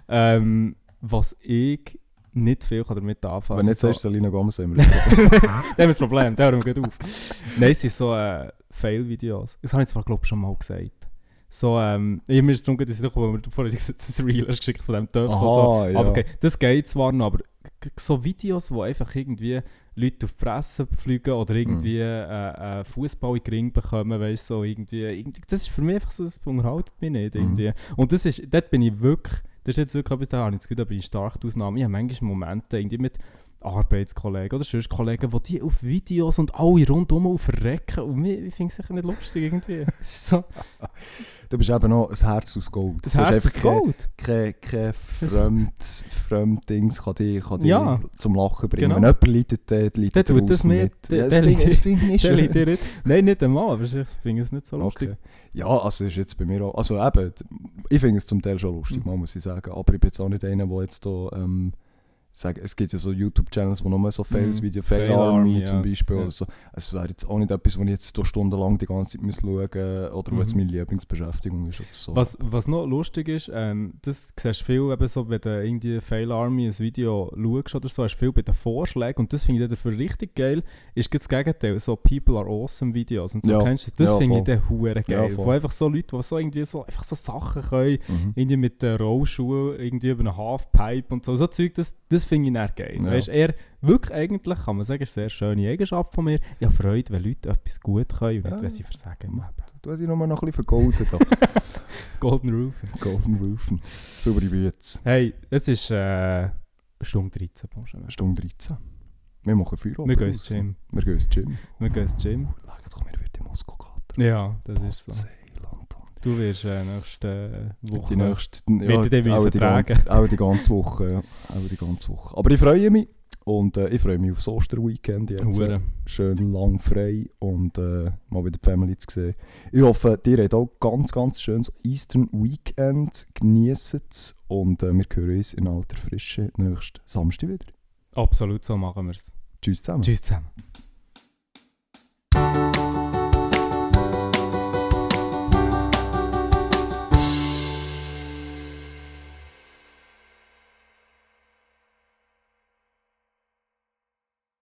S2: Ähm, was ich nicht viel kann damit anfangen
S1: Wenn nicht
S2: sind
S1: sagst, Selena Gomez
S2: Dann haben wir das Problem, der wir gleich auf. Nein, es sind so äh, Fail-Videos. Das habe ich zwar, glaube ich, schon mal gesagt. So, ähm, ich mir ist darum dass ich weil gesagt hast, das Reel hast geschickt von dem Töpf.
S1: Aha,
S2: so.
S1: ja.
S2: Aber okay, das geht zwar noch, aber so Videos, wo einfach irgendwie Leute auf die Fresse fliegen oder irgendwie äh, äh, Fußball in den Ring bekommen, weißt du, so irgendwie, irgendwie. Das ist für mich einfach so, das unterhaltet mich nicht
S1: Mhm.
S2: irgendwie. Und das ist, dort bin ich wirklich, das ist jetzt wirklich etwas, da habe ich das Gefühl, da bin ich stark die Ausnahme. Ich habe manchmal Momente irgendwie mit Arbeitskollegen oder sonst Kollegen, die die auf Videos und alle rundum verrecken und mir- ich finde es sicher nicht lustig irgendwie. So,
S1: Du bist eben noch ein Herz aus Gold.
S2: das Herz aus Gold.
S1: Kein, kein fremd, fremd Dings kann dich, kann dich
S2: Ja.
S1: zum Lachen bringen.
S2: Genau.
S1: Wenn jemand leidet, dann leidet
S2: Der
S1: er
S2: tut das mit.
S1: Ja, das finde ich
S2: nicht. Nein, nicht einmal, aber ich finde es nicht so lustig.
S1: Okay. Ja, also ist jetzt bei mir auch, also eben, ich finde es zum Teil schon lustig,
S2: Mhm.
S1: muss ich sagen, aber ich bin jetzt auch nicht einer, der jetzt da, ähm, sagen, es gibt ja so YouTube-Channels, wo nur so Fails,
S2: Mhm.
S1: Video,
S2: Fail
S1: Fail Army
S2: Army,
S1: zum
S2: ja.
S1: Beispiel
S2: Ja.
S1: oder so. Es wäre jetzt auch nicht etwas, wo ich jetzt stundenlang die ganze Zeit muss schauen oder
S2: Mhm.
S1: was meine Lieblingsbeschäftigung ist oder so.
S2: Was, was noch lustig ist, ähm, das siehst du viel, eben so, wenn du irgendwie Fail Army ein Video schaust oder so, hast du viel bei den Vorschlägen und das finde ich dafür richtig geil, ist das Gegenteil, so People are awesome Videos und so,
S1: Ja.
S2: kennst du das? Das
S1: Ja,
S2: finde ich dann hure
S1: Ja,
S2: geil,
S1: voll.
S2: wo einfach so Leute, die so irgendwie so, einfach so Sachen können,
S1: Mhm.
S2: irgendwie mit den Rollschuhen, irgendwie über eine Halfpipe und so, so Zeug, das, das finde ich dann geil.
S1: Ja.
S2: Weißt, eher, wirklich eigentlich, kann man sagen, ist eine sehr schöne Eigenschaft von mir, ich habe Freude, wenn Leute etwas gut können und nicht,
S1: Ja.
S2: wenn sie versagen. im Leben.
S1: Du hast dich nochmal noch ein bisschen vergolden.
S2: Golden Roof.
S1: Golden Roofen. Saubere Bütze.
S2: Hey, es ist äh, Stunde 13, Bonjour.
S1: Stunde 13. Wir machen Feierabend.
S2: Wir gehen ins. Gym.
S1: Wir gehen ins Gym.
S2: Wir gehen ins Gym.
S1: Schau doch, wir wird in Moskau gehen.
S2: Ja, das ist so. Du wirst äh, nächste Woche...
S1: Die nächste,
S2: dann
S1: auch, die ganze, auch die ganze Woche. Ja. Auch die ganze Woche. Aber ich freue mich. Und äh, ich freue mich aufs Osterweekend jetzt.
S2: Hure.
S1: Schön lang frei und äh, mal wieder die Family zu sehen. Ich hoffe, ihr habt auch ganz, ganz schönes Eastern Weekend. Genießt es. Und äh, wir hören uns in alter Frische nächsten Samstag wieder.
S2: Absolut, so machen wir es.
S1: Tschüss zusammen.
S2: Tschüss zusammen.